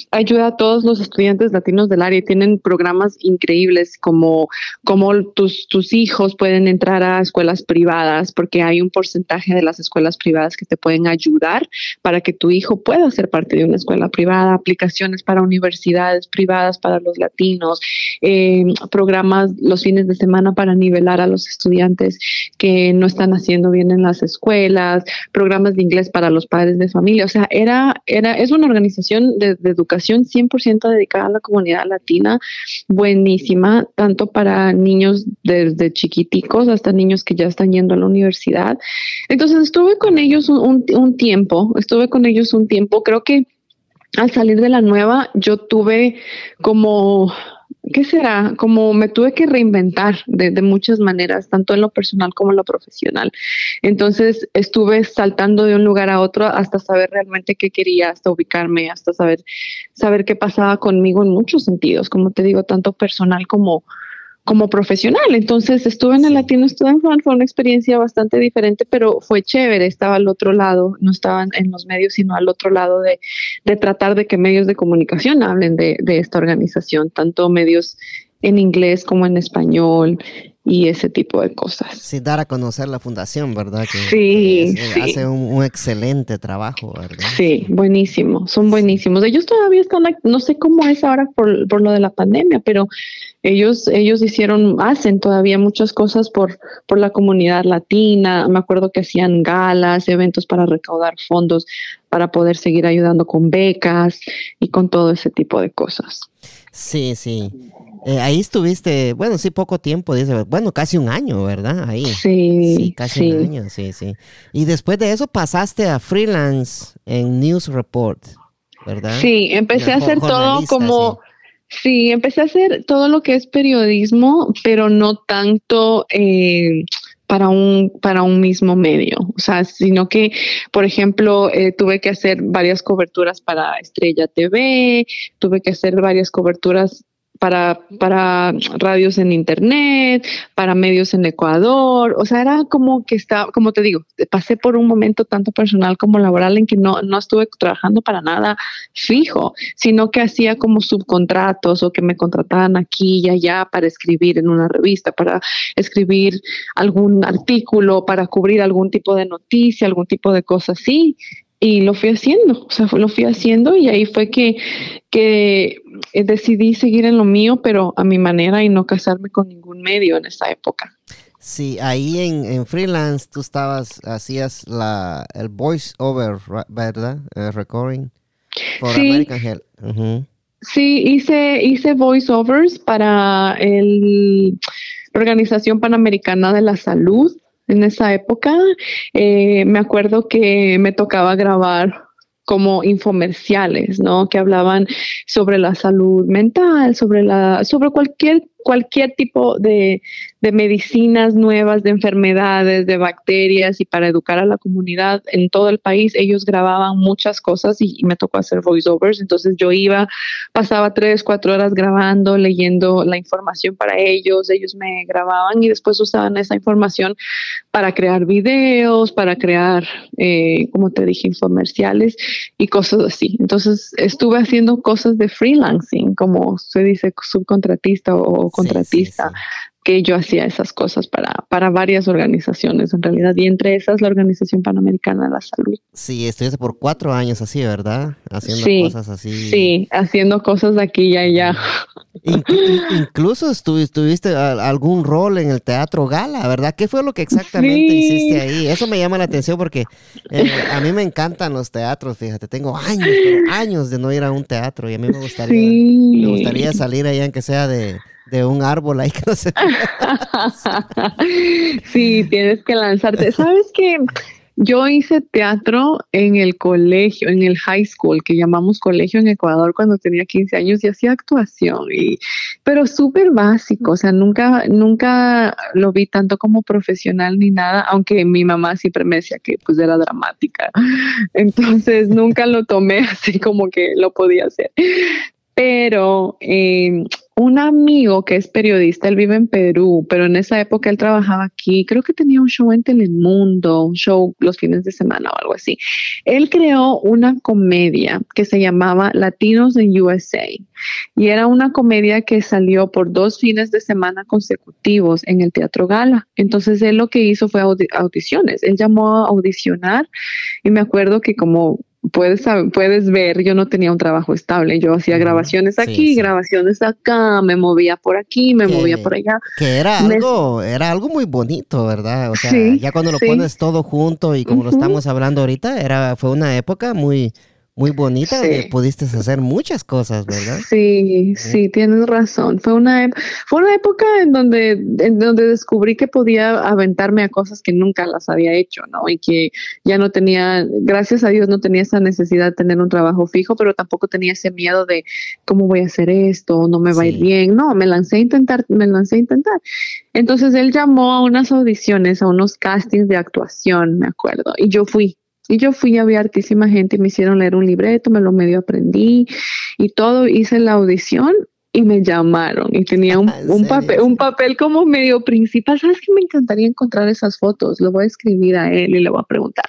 ayuda a todos los estudiantes latinos del área. Tienen programas increíbles como, como tus, tus hijos pueden entrar a escuelas privadas, porque hay un porcentaje de las escuelas privadas que te pueden ayudar para que tu hijo pueda ser parte de una escuela privada, aplicaciones para universidades privadas para los latinos, eh, programas los fines de semana para nivelar a los estudiantes que no están haciendo bien en las escuelas, programas de inglés para los padres de familia. O sea, era, era, es una organización de, educación 100% dedicada a la comunidad latina, buenísima, tanto para niños desde chiquiticos hasta niños que ya están yendo a la universidad. Entonces estuve con ellos un tiempo, estuve con ellos un tiempo, creo que al salir de la nueva, yo tuve como, ¿qué será? Como me tuve que reinventar de, muchas maneras, tanto en lo personal como en lo profesional. Entonces estuve saltando de un lugar a otro hasta saber realmente qué quería, hasta ubicarme, hasta saber, saber qué pasaba conmigo en muchos sentidos, como te digo, tanto personal como, como profesional. Entonces estuve en el Latino Student Fund, fue una experiencia bastante diferente, pero fue chévere, estaba al otro lado, no estaban en los medios, sino al otro lado de, de tratar de que medios de comunicación hablen de, de esta organización, tanto medios en inglés como en español y ese tipo de cosas. Sí, dar a conocer la fundación, ¿verdad? Que, sí, sí, Hace un, excelente trabajo, ¿verdad? Sí, buenísimo, son buenísimos. Ellos todavía están, no sé cómo es ahora por, por, lo de la pandemia, pero ellos, ellos hicieron, hacen todavía muchas cosas por, por la comunidad latina. Me acuerdo que hacían galas, eventos para recaudar fondos para poder seguir ayudando con becas y con todo ese tipo de cosas. Sí, sí. Eh, ahí estuviste, bueno, sí, poco tiempo, dice, bueno, casi un año, ¿verdad? Ahí. Sí. casi un año, sí, sí. Y después de eso pasaste a freelance en News Report, ¿verdad? Sí, empecé a hacer todo como, sí. Empecé a hacer todo lo que es periodismo, pero no tanto eh, para un, para un mismo medio, o sea, sino que, por ejemplo, eh, tuve que hacer varias coberturas para Estrella TV, tuve que hacer varias coberturas para, para radios en internet, para medios en Ecuador, o sea, era como que estaba, como te digo, pasé por un momento tanto personal como laboral en que no, no estuve trabajando para nada fijo, sino que hacía como subcontratos o que me contrataban aquí y allá para escribir en una revista, para escribir algún artículo, para cubrir algún tipo de noticia, algún tipo de cosa así y lo fui haciendo, o sea, lo fui haciendo y ahí fue que, que decidí seguir en lo mío, pero a mi manera y no casarme con ningún medio en esa época. Sí, ahí en, freelance tú estabas, hacías la, el voice over, ¿verdad? El recording por sí. American Health. Sí, hice, hice voiceovers para el, la Organización Panamericana de la Salud en esa época. Eh, me acuerdo que me tocaba grabar como infomerciales, ¿no? Que hablaban sobre la salud mental, sobre la, sobre cualquier, cualquier tipo de, de medicinas nuevas, de enfermedades, de bacterias y para educar a la comunidad en todo el país. Ellos grababan muchas cosas y, me tocó hacer voiceovers. Entonces yo iba, pasaba tres, cuatro horas grabando, leyendo la información para ellos. Ellos me grababan y después usaban esa información para crear videos, para crear, eh, como te dije, infomerciales y cosas así. Entonces estuve haciendo cosas de freelancing, como se dice, subcontratista o contratista que yo hacía esas cosas para, para varias organizaciones en realidad, y entre esas la Organización Panamericana de la Salud. Sí, estuviste por cuatro años así, ¿verdad? Haciendo cosas así. Sí, haciendo cosas de aquí y allá. incluso estuviste algún rol en el Teatro Gala, ¿verdad? ¿Qué fue lo que exactamente hiciste ahí? Eso me llama la atención porque eh, a mí me encantan los teatros, fíjate, tengo años, años de no ir a un teatro y a mí me gustaría, me gustaría salir allá, aunque sea de de un árbol ahí que no se... sí, tienes que lanzarte. ¿Sabes qué? Yo hice teatro en el colegio, en el high school, que llamamos colegio en Ecuador cuando tenía 15 años y hacía actuación, y, pero súper básico, o sea, nunca, nunca lo vi tanto como profesional ni nada, aunque mi mamá siempre me decía que pues era dramática, entonces nunca lo tomé así como que lo podía hacer. Pero eh, un amigo que es periodista, él vive en Perú, pero en esa época él trabajaba aquí, creo que tenía un show en Telemundo, un show los fines de semana o algo así. Él creó una comedia que se llamaba Latinos en USA y era una comedia que salió por dos fines de semana consecutivos en el Teatro Gala. Entonces él lo que hizo fue audiciones, él llamó a audicionar y me acuerdo que como puedes, puedes ver, yo no tenía un trabajo estable, yo hacía grabaciones aquí, grabaciones acá, me movía por aquí, me movía por allá. Que era algo, era algo muy bonito, ¿verdad? O sea, ya cuando lo pones todo junto y como lo estamos hablando ahorita, era, fue una época muy, muy bonita, pudiste hacer muchas cosas, ¿verdad? Sí, sí, tienes razón. Fue una, fue una época en donde, en donde descubrí que podía aventarme a cosas que nunca las había hecho, ¿no? Y que ya no tenía, gracias a Dios, no tenía esa necesidad de tener un trabajo fijo, pero tampoco tenía ese miedo de cómo voy a hacer esto, no me va a ir bien. No, me lancé a intentar, me lancé a intentar. Entonces él llamó a unas audiciones, a unos castings de actuación, me acuerdo, y yo fui y yo fui, había hartísima gente, me hicieron leer un libreto, me lo medio aprendí y todo, hice la audición y me llamaron y tenía un, papel, un papel como medio principal. ¿Sabes que me encantaría encontrar esas fotos? Lo voy a escribir a él y le voy a preguntar.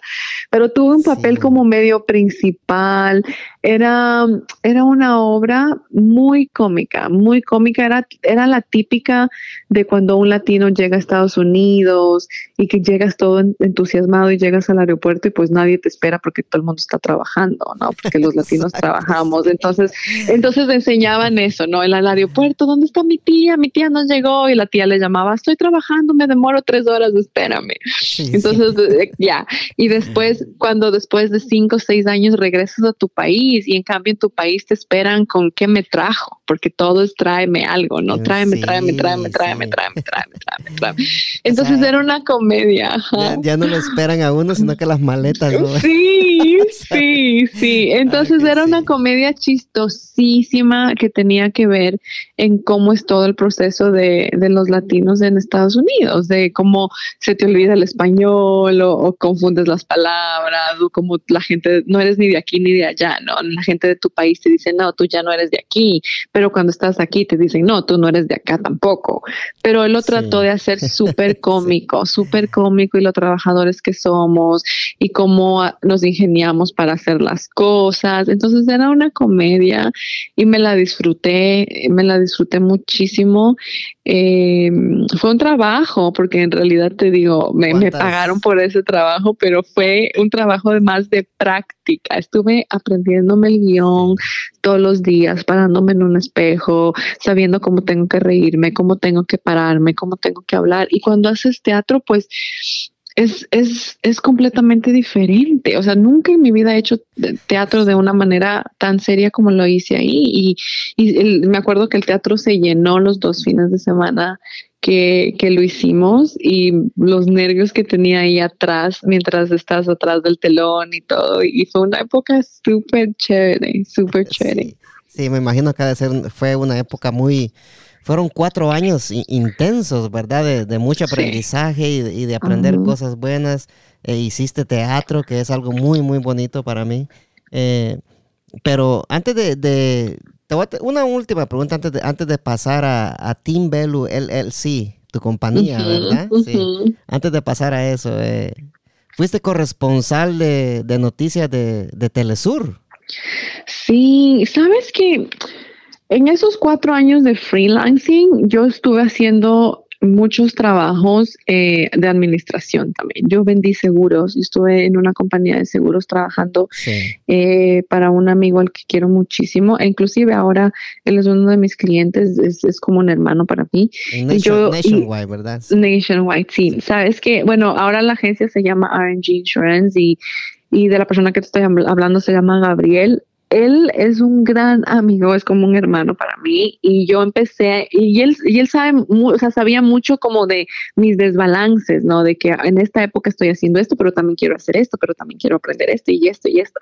Pero tuve un papel como medio principal. Era, era una obra muy cómica, muy cómica. Era, era la típica de cuando un latino llega a Estados Unidos y que llegas todo entusiasmado y llegas al aeropuerto y pues nadie te espera porque todo el mundo está trabajando, ¿no? Porque los latinos trabajamos. Entonces, entonces enseñaban eso, ¿no? Al aeropuerto, ¿dónde está mi tía? Mi tía no llegó y la tía le llamaba, estoy trabajando, me demoro tres horas, espérame. Entonces, eh, ya. Y después, cuando después de cinco o seis años regresas a tu país y en cambio en tu país te esperan con qué me trajo, porque todo es tráeme algo, ¿no? Tráeme, tráeme, tráeme, tráeme, tráeme, tráeme, tráeme, tráeme. Entonces era una comedia. Ya, no lo esperan a uno, sino que las maletas, Sí, sí, sí. Entonces era una comedia chistosísima que tenía que ver en cómo es todo el proceso de, los latinos en Estados Unidos, de cómo se te olvida el español o, confundes las palabras o cómo la gente, no eres ni de aquí ni de allá, ¿no? La gente de tu país te dice, no, tú ya no eres de aquí, pero cuando estás aquí te dicen, no, tú no eres de acá tampoco. Pero él lo trató de hacer súper cómico, súper cómico y lo trabajadores que somos y cómo nos ingeniamos para hacer las cosas. Entonces era una comedia y me la disfruté me la disfruté muchísimo. Eh, fue un trabajo, porque en realidad te digo, me, pagaron por ese trabajo, pero fue un trabajo de más de práctica. Estuve aprendiéndome el guion todos los días, parándome en un espejo, sabiendo cómo tengo que reírme, cómo tengo que pararme, cómo tengo que hablar. Y cuando haces teatro, pues es, es, es, completamente diferente. O sea, nunca en mi vida he hecho teatro de una manera tan seria como lo hice ahí. Y, me acuerdo que el teatro se llenó los dos fines de semana que, que, lo hicimos y los nervios que tenía ahí atrás mientras estás atrás del telón y todo. Y fue una época súper chévere, súper chévere. Sí, me imagino que ser, fue una época muy fueron cuatro años intensos, ¿verdad? De, mucho aprendizaje y de, aprender cosas buenas. E hiciste teatro, que es algo muy, muy bonito para mí. Eh, pero antes de, una última pregunta antes de, antes de pasar a, Team Belu LLC, tu compañía, ¿verdad? Sí. Antes de pasar a eso, eh, fuiste corresponsal de, de noticias de, de Telesur. Sí, sabes que en esos cuatro años de freelancing, yo estuve haciendo muchos trabajos eh, de administración también. Yo vendí seguros, y estuve en una compañía de seguros trabajando eh, para un amigo al que quiero muchísimo, e inclusive ahora él es uno de mis clientes, es, como un hermano para mí. nationwide, ¿verdad? Nationwide, sí. Sabes que, bueno, ahora la agencia se llama RNG Insurance y y de la persona que te estoy hablando se llama Gabriel él es un gran amigo, es como un hermano para mí y yo empecé y él y él sabe, o sea, sabía mucho como de mis desbalances, ¿no? De que en esta época estoy haciendo esto, pero también quiero hacer esto, pero también quiero aprender esto y esto y esto.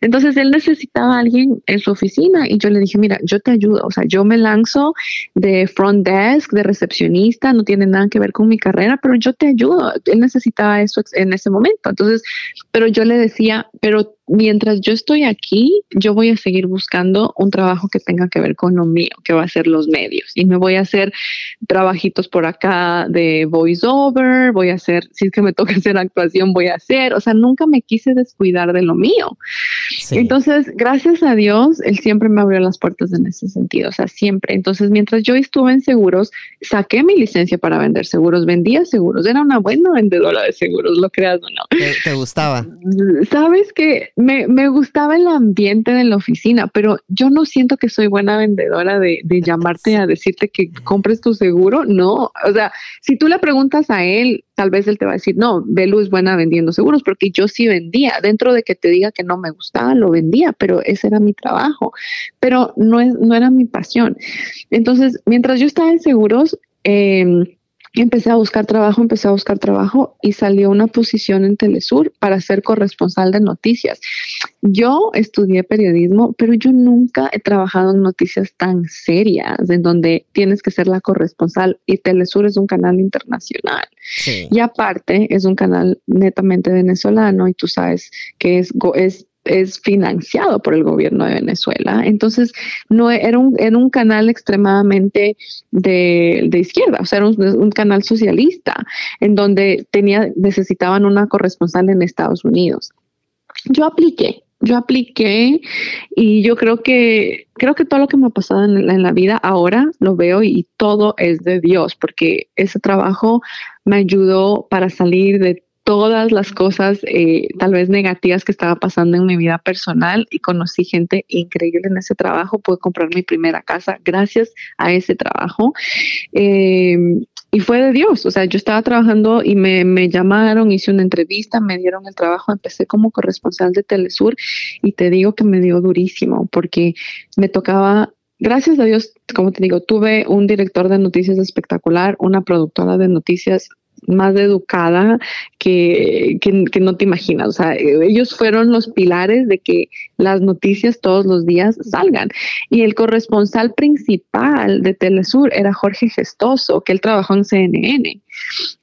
Entonces él necesitaba a alguien en su oficina y yo le dije, mira, yo te ayudo, o sea, yo me lanzo de front desk, de recepcionista, no tiene nada que ver con mi carrera, pero yo te ayudo. Él necesitaba eso en ese momento. Entonces, pero yo le decía, pero mientras yo estoy aquí, yo voy a seguir buscando un trabajo que tenga que ver con lo mío, que va a ser los medios. Y me voy a hacer trabajitos por acá de voiceover, voy a hacer, si es que me toca hacer actuación, voy a hacer. O sea, nunca me quise descuidar de lo mío. Entonces, gracias a Dios, Él siempre me abrió las puertas en ese sentido. O sea, siempre. Entonces, mientras yo estuve en seguros, saqué mi licencia para vender seguros, vendía seguros. Era una buena vendedora de seguros, lo creas o no. ¿Te, te gustaba? Sabes que me, me, gustaba el ambiente de la oficina, pero yo no siento que soy buena vendedora de, de llamarte a decirte que compres tu seguro. No, o sea, si tú le preguntas a él, tal vez él te va a decir, no, Belu es buena vendiendo seguros, porque yo sí vendía. Dentro de que te diga que no me gustaba, lo vendía, pero ese era mi trabajo. Pero no, es, no era mi pasión. Entonces, mientras yo estaba en seguros, eh, empecé a buscar trabajo, empecé a buscar trabajo y salió una posición en Telesur para ser corresponsal de noticias. Yo estudié periodismo, pero yo nunca he trabajado en noticias tan serias, en donde tienes que ser la corresponsal y Telesur es un canal internacional. Y aparte es un canal netamente venezolano y tú sabes que es, es es financiado por el gobierno de Venezuela. Entonces, no era un, era un canal extremadamente de, izquierda, o sea, era un, canal socialista en donde tenía, necesitaban una corresponsal en Estados Unidos. Yo apliqué, yo apliqué y yo creo que creo que todo lo que me ha pasado en la, en la, vida ahora lo veo y todo es de Dios porque ese trabajo me ayudó para salir de todas las cosas eh, tal vez negativas que estaba pasando en mi vida personal y conocí gente increíble en ese trabajo. Pude comprar mi primera casa gracias a ese trabajo. Em, y fue de Dios, o sea, yo estaba trabajando y me, me, llamaron, hice una entrevista, me dieron el trabajo, empecé como corresponsal de Telesur y te digo que me dio durísimo porque me tocaba gracias a Dios, como te digo, tuve un director de noticias espectacular, una productora de noticias más educada que, que, no te imaginas. O sea, ellos fueron los pilares de que las noticias todos los días salgan. Y el corresponsal principal de Telesur era Jorge Gestoso, que él trabajó en CNN.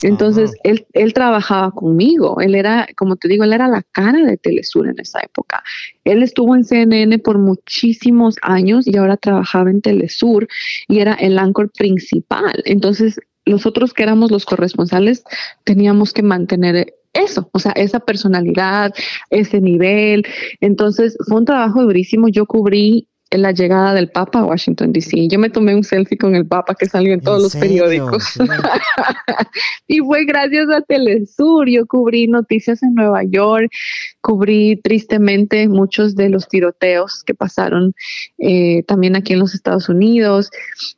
Entonces, él, él trabajaba conmigo. Él era, como te digo, él era la cara de Telesur en esa época. Él estuvo en CNN por muchísimos años y ahora trabajaba en Telesur y era el anchor principal. Entonces, nosotros que éramos los corresponsales teníamos que mantener eso, o sea, esa personalidad, ese nivel. Entonces fue un trabajo durísimo. Yo cubrí la llegada del Papa a Washington, D.C. Yo me tomé un selfie con el Papa que salió en todos los periódicos. y fue gracias a Telesur. Yo cubrí noticias en Nueva York, cubrí tristemente muchos de los tiroteos que pasaron eh, también aquí en los Estados Unidos.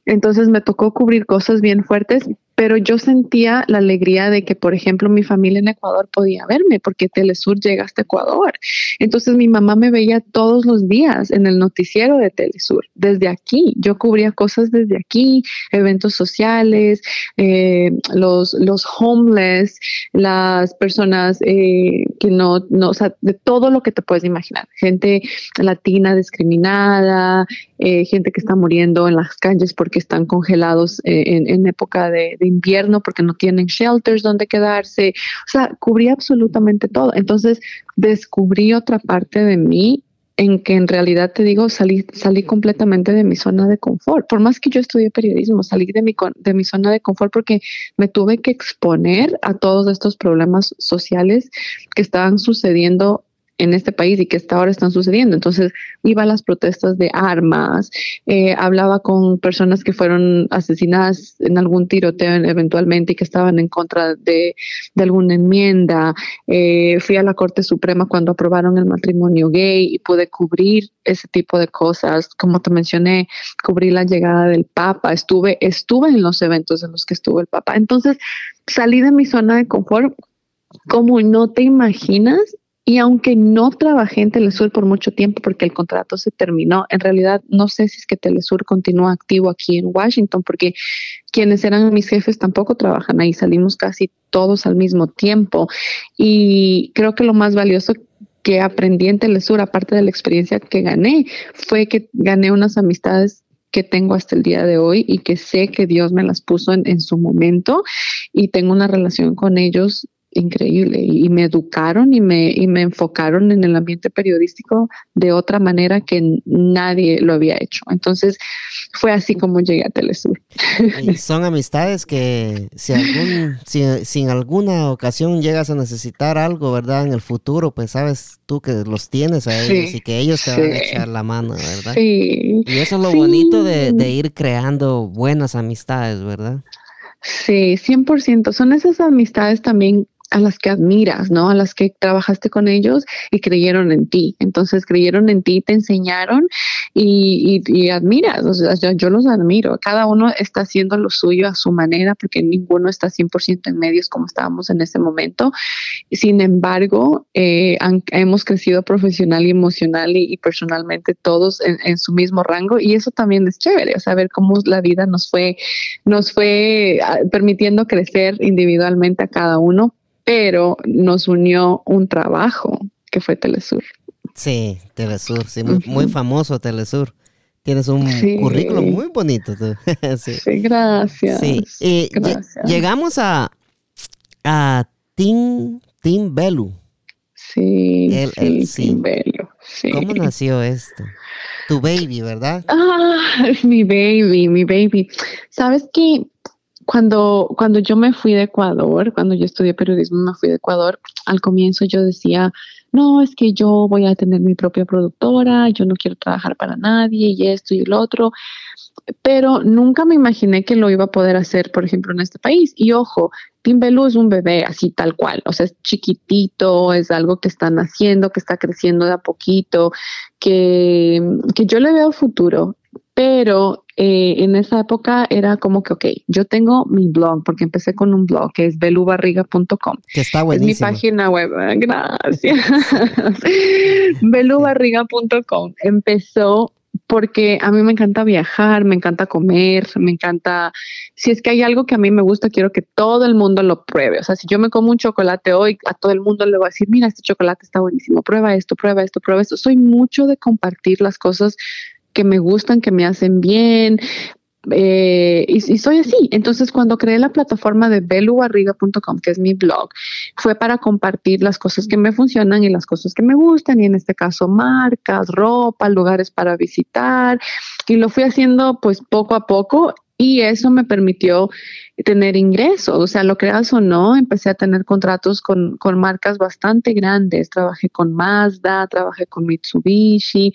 Entonces me tocó cubrir cosas bien fuertes, pero yo sentía la alegría de que, por ejemplo, mi familia en Ecuador podía verme porque Telesur llega hasta Ecuador. Entonces mi mamá me veía todos los días en el noticiero de Telesur, desde aquí. Yo cubría cosas desde aquí, eventos sociales, eh, los, los homeless, las personas eh, que no, no, o sea, de todo lo que te puedes imaginar. Gente latina discriminada, eh, gente que está muriendo en las calles porque están congelados en, época de invierno porque no tienen shelters donde quedarse. O sea, cubrí absolutamente todo. Entonces, descubrí otra parte de mí en que en realidad te digo, salí, salí completamente de mi zona de confort. Por más que yo estudié periodismo, salí de mi, de mi zona de confort porque me tuve que exponer a todos estos problemas sociales que estaban sucediendo en este país y que hasta ahora están sucediendo. Entonces, iba a las protestas de armas, eh, hablaba con personas que fueron asesinadas en algún tiroteo eventualmente y que estaban en contra de, alguna enmienda. Eh, fui a la Corte Suprema cuando aprobaron el matrimonio gay y pude cubrir ese tipo de cosas. Como te mencioné, cubrí la llegada del Papa, estuve, estuve en los eventos en los que estuvo el Papa. Entonces, salí de mi zona de confort como no te imaginas y aunque no trabajé en Telesur por mucho tiempo porque el contrato se terminó, en realidad no sé si es que Telesur continúa activo aquí en Washington porque quienes eran mis jefes tampoco trabajan ahí, salimos casi todos al mismo tiempo. Y creo que lo más valioso que aprendí en Telesur, aparte de la experiencia que gané, fue que gané unas amistades que tengo hasta el día de hoy y que sé que Dios me las puso en, en su momento y tengo una relación con ellos increíble y me educaron y me, y me enfocaron en el ambiente periodístico de otra manera que nadie lo había hecho. Entonces fue así como llegué a Telesur. son amistades que si, algún, si, en alguna ocasión llegas a necesitar algo, ¿verdad? En el futuro, pues sabes tú que los tienes a ellos y que ellos te van a echar la mano, ¿verdad? Sí. Y eso es lo bonito de, de ir creando buenas amistades, ¿verdad? Sí, 100%. Son esas amistades también a las que admiras, ¿no? A las que trabajaste con ellos y creyeron en ti. Entonces creyeron en ti, te enseñaron y, y, admiras. O sea, yo, los admiro. Cada uno está haciendo lo suyo a su manera porque ninguno está 100% en medios como estábamos en ese momento. Sin embargo, eh, hemos crecido profesional y emocional y, personalmente todos en, su mismo rango y eso también es chévere, saber cómo la vida nos fue, nos fue ah, permitiendo crecer individualmente a cada uno pero nos unió un trabajo que fue Telesur. Sí, Telesur, sí, muy, famoso Telesur. Tienes un currículum muy bonito. sí. gracias. Sí. Y llegamos a, a Tim, Tim Belu. Sí, el, sí, Tim Belu. ¿Cómo nació esto? Tu baby, ¿verdad? Ah, es mi baby, mi baby. Sabes que cuando, cuando yo me fui de Ecuador, cuando yo estudié periodismo, me fui de Ecuador, al comienzo yo decía, no, es que yo voy a tener mi propia productora, yo no quiero trabajar para nadie y esto y el otro, pero nunca me imaginé que lo iba a poder hacer, por ejemplo, en este país. Y ojo, Timbelu es un bebé así tal cual, o sea, es chiquitito, es algo que están haciendo, que está creciendo de a poquito, que, que yo le veo futuro, pero eh, en esa época era como que, ok, yo tengo mi blog, porque empecé con un blog que es belubarriga.com. Que está buenísimo. Es mi página web, gracias. belubarriga.com empezó porque a mí me encanta viajar, me encanta comer, me encanta, si es que hay algo que a mí me gusta, quiero que todo el mundo lo pruebe. O sea, si yo me como un chocolate hoy, a todo el mundo le voy a decir, mira, este chocolate está buenísimo, prueba esto, prueba esto, prueba esto. Soy mucho de compartir las cosas que me gustan, que me hacen bien. Eh, y, soy así. Entonces, cuando creé la plataforma de belubarriga.com, que es mi blog, fue para compartir las cosas que me funcionan y las cosas que me gustan, y en este caso marcas, ropa, lugares para visitar, y lo fui haciendo pues poco a poco y eso me permitió tener ingresos, o sea, lo creas o no, empecé a tener contratos con, con marcas bastante grandes, trabajé con Mazda, trabajé con Mitsubishi,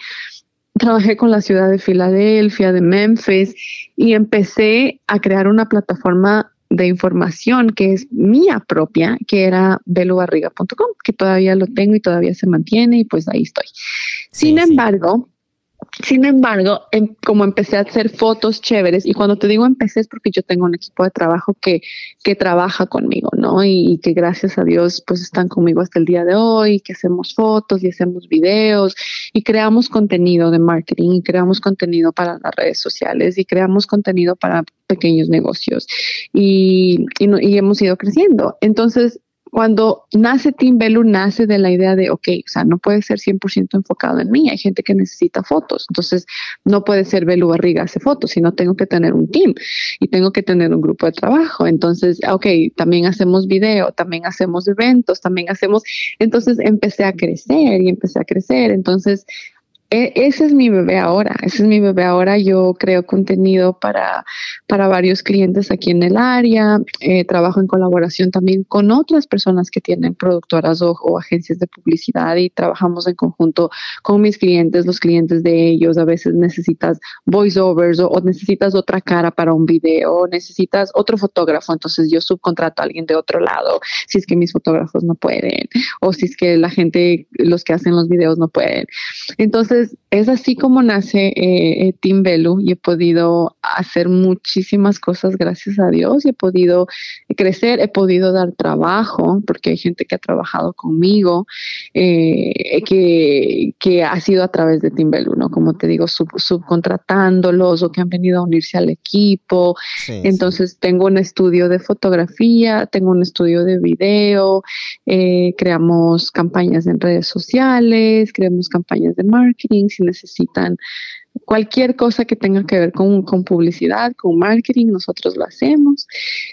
trabajé con la ciudad de Filadelfia, de Memphis y empecé a crear una plataforma de información que es mía propia, que era velobarriga.com, que todavía lo tengo y todavía se mantiene y pues ahí estoy. Sin embargo, sin embargo, em, como empecé a hacer fotos chéveres, y cuando te digo empecé es porque yo tengo un equipo de trabajo que, que trabaja conmigo, ¿no? Y, que gracias a Dios pues están conmigo hasta el día de hoy, que hacemos fotos y hacemos videos y creamos contenido de marketing y creamos contenido para las redes sociales y creamos contenido para pequeños negocios y, y, y hemos ido creciendo. Entonces, cuando nace Team Belu, nace de la idea de, ok, o sea, no puede ser 100% enfocado en mí, hay gente que necesita fotos, entonces no puede ser Belu Barriga hace fotos, sino tengo que tener un team y tengo que tener un grupo de trabajo. Entonces, ok, también hacemos video, también hacemos eventos, también hacemos, entonces empecé a crecer y empecé a crecer, entonces e, ese es mi bebé ahora, ese es mi bebé ahora. Yo creo contenido para, para varios clientes aquí en el área. Eh, trabajo en colaboración también con otras personas que tienen productoras o, agencias de publicidad y trabajamos en conjunto con mis clientes, los clientes de ellos. A veces necesitas voiceovers o, o necesitas otra cara para un video, o necesitas otro fotógrafo. Entonces yo subcontrato a alguien de otro lado si es que mis fotógrafos no pueden o si es que la gente, los que hacen los videos no pueden. Entonces, es así como nace eh, eh, Team y he podido hacer muchísimas cosas gracias a Dios y he podido crecer, he podido dar trabajo porque hay gente que ha trabajado conmigo eh, que, que, ha sido a través de Team ¿no? Como te digo, subcontratándolos o que han venido a unirse al equipo. Entonces tengo un estudio de fotografía, tengo un estudio de video, creamos campañas en redes sociales, creamos campañas de marketing si necesitan cualquier cosa que tenga que ver con, con publicidad, con marketing, nosotros lo hacemos.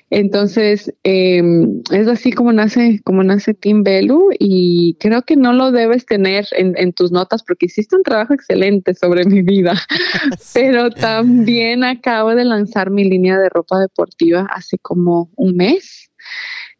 Entonces, em, es así como nace, como nace Team Belu y creo que no lo debes tener en, en tus notas porque hiciste un trabajo excelente sobre mi vida, pero también acabo de lanzar mi línea de ropa deportiva hace como un mes.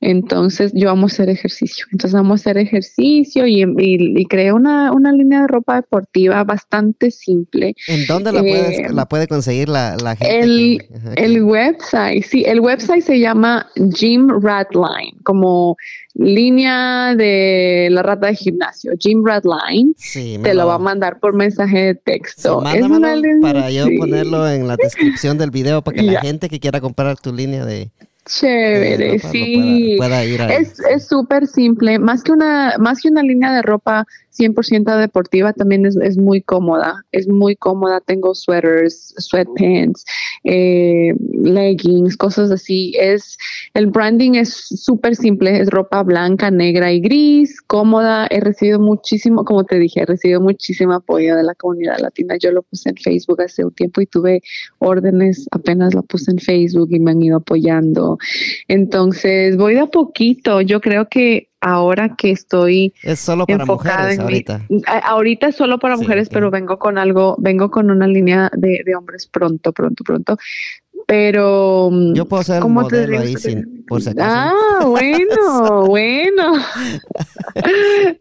Entonces yo amo hacer ejercicio. Entonces amo hacer ejercicio y, y, creé una, una, línea de ropa deportiva bastante simple. ¿En dónde la, eh, la puede conseguir la, la gente? El, el website, sí, el website se llama Gym Line, como línea de la rata de gimnasio, Gym Line. Sí, te lo, va a mandar por mensaje de texto. es para yo ponerlo en la descripción del video para que la gente que quiera comprar tu línea de Chévere, sí. es súper simple. Más que, una, más que una línea de ropa 100% deportiva, también es, es, muy cómoda. Es muy cómoda. Tengo sweaters, sweatpants, eh, leggings, cosas así. Es, el branding es súper simple. Es ropa blanca, negra y gris, cómoda. He recibido muchísimo, como te dije, he recibido muchísimo apoyo de la comunidad latina. Yo lo puse en Facebook hace un tiempo y tuve órdenes, apenas la puse en Facebook y me han ido apoyando entonces, voy de a poquito. Yo creo que ahora que estoy es solo para mujeres ahorita. ahorita es solo para mujeres, pero vengo con algo, vengo con una línea de, de hombres pronto, pronto, pronto. Pero. Mm, Yo puedo ser modelo ahí sin, por si acaso. Ah, bueno, bueno.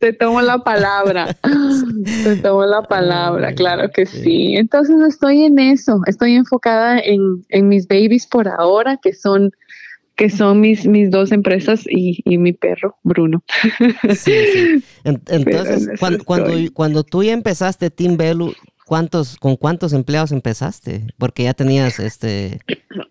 Te tomo la palabra. Te tomo la palabra, claro que sí. Entonces estoy en eso. Estoy enfocada en, en mis babies por ahora, que son que son mis, mis dos empresas y, y mi perro, Bruno. Sí, sí. Entonces, cuando, cuando, cuando, tú ya empezaste Team Belu, ¿Cuántos, ¿Con cuántos empleados empezaste? Porque ya tenías este...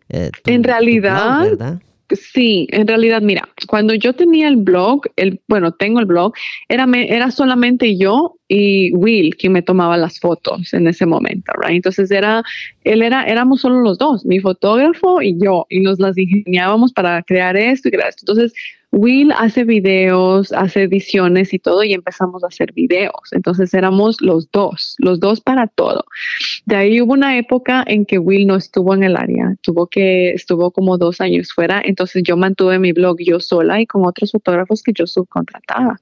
Eh, en realidad... Sí, en realidad, mira, cuando yo tenía el blog, el, bueno, tengo el blog, era, era solamente yo y Will quien me tomaba las fotos en ese momento, right? Entonces era, él era, éramos solo los dos, mi fotógrafo y yo, y nos las ingeniábamos para crear esto y crear esto. Entonces, Will hace videos, hace ediciones y todo y empezamos a hacer videos. Entonces éramos los dos, los dos para todo. De ahí hubo una época en que Will no estuvo en el área, tuvo que, estuvo como dos años fuera. Entonces yo mantuve mi blog yo sola y con otros fotógrafos que yo subcontrataba.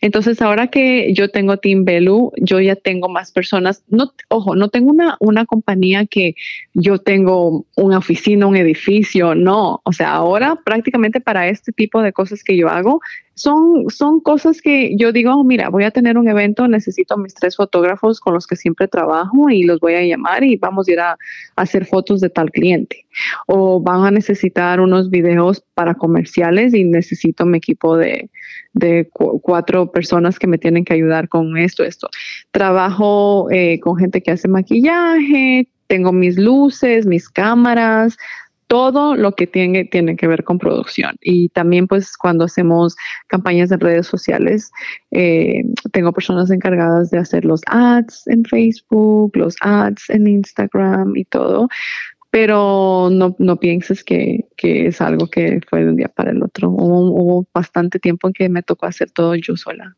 Entonces, ahora que yo tengo Team Belu, yo ya tengo más personas. No, ojo, no tengo una, una compañía que yo tengo una oficina, un edificio, no. O sea, ahora prácticamente para este tipo de cosas que yo hago, son, son cosas que yo digo, mira, voy a tener un evento, necesito mis tres fotógrafos con los que siempre trabajo y los voy a llamar y vamos a ir a, hacer fotos de tal cliente. O van a necesitar unos videos para comerciales y necesito mi equipo de, de cuatro personas que me tienen que ayudar con esto, esto. Trabajo eh, con gente que hace maquillaje, tengo mis luces, mis cámaras, todo lo que tiene, tiene que ver con producción. Y también pues cuando hacemos campañas en redes sociales, eh, tengo personas encargadas de hacer los ads en Facebook, los ads en Instagram y todo. Pero no, no pienses que, que es algo que fue de un día para el otro. Hubo, bastante tiempo en que me tocó hacer todo yo sola.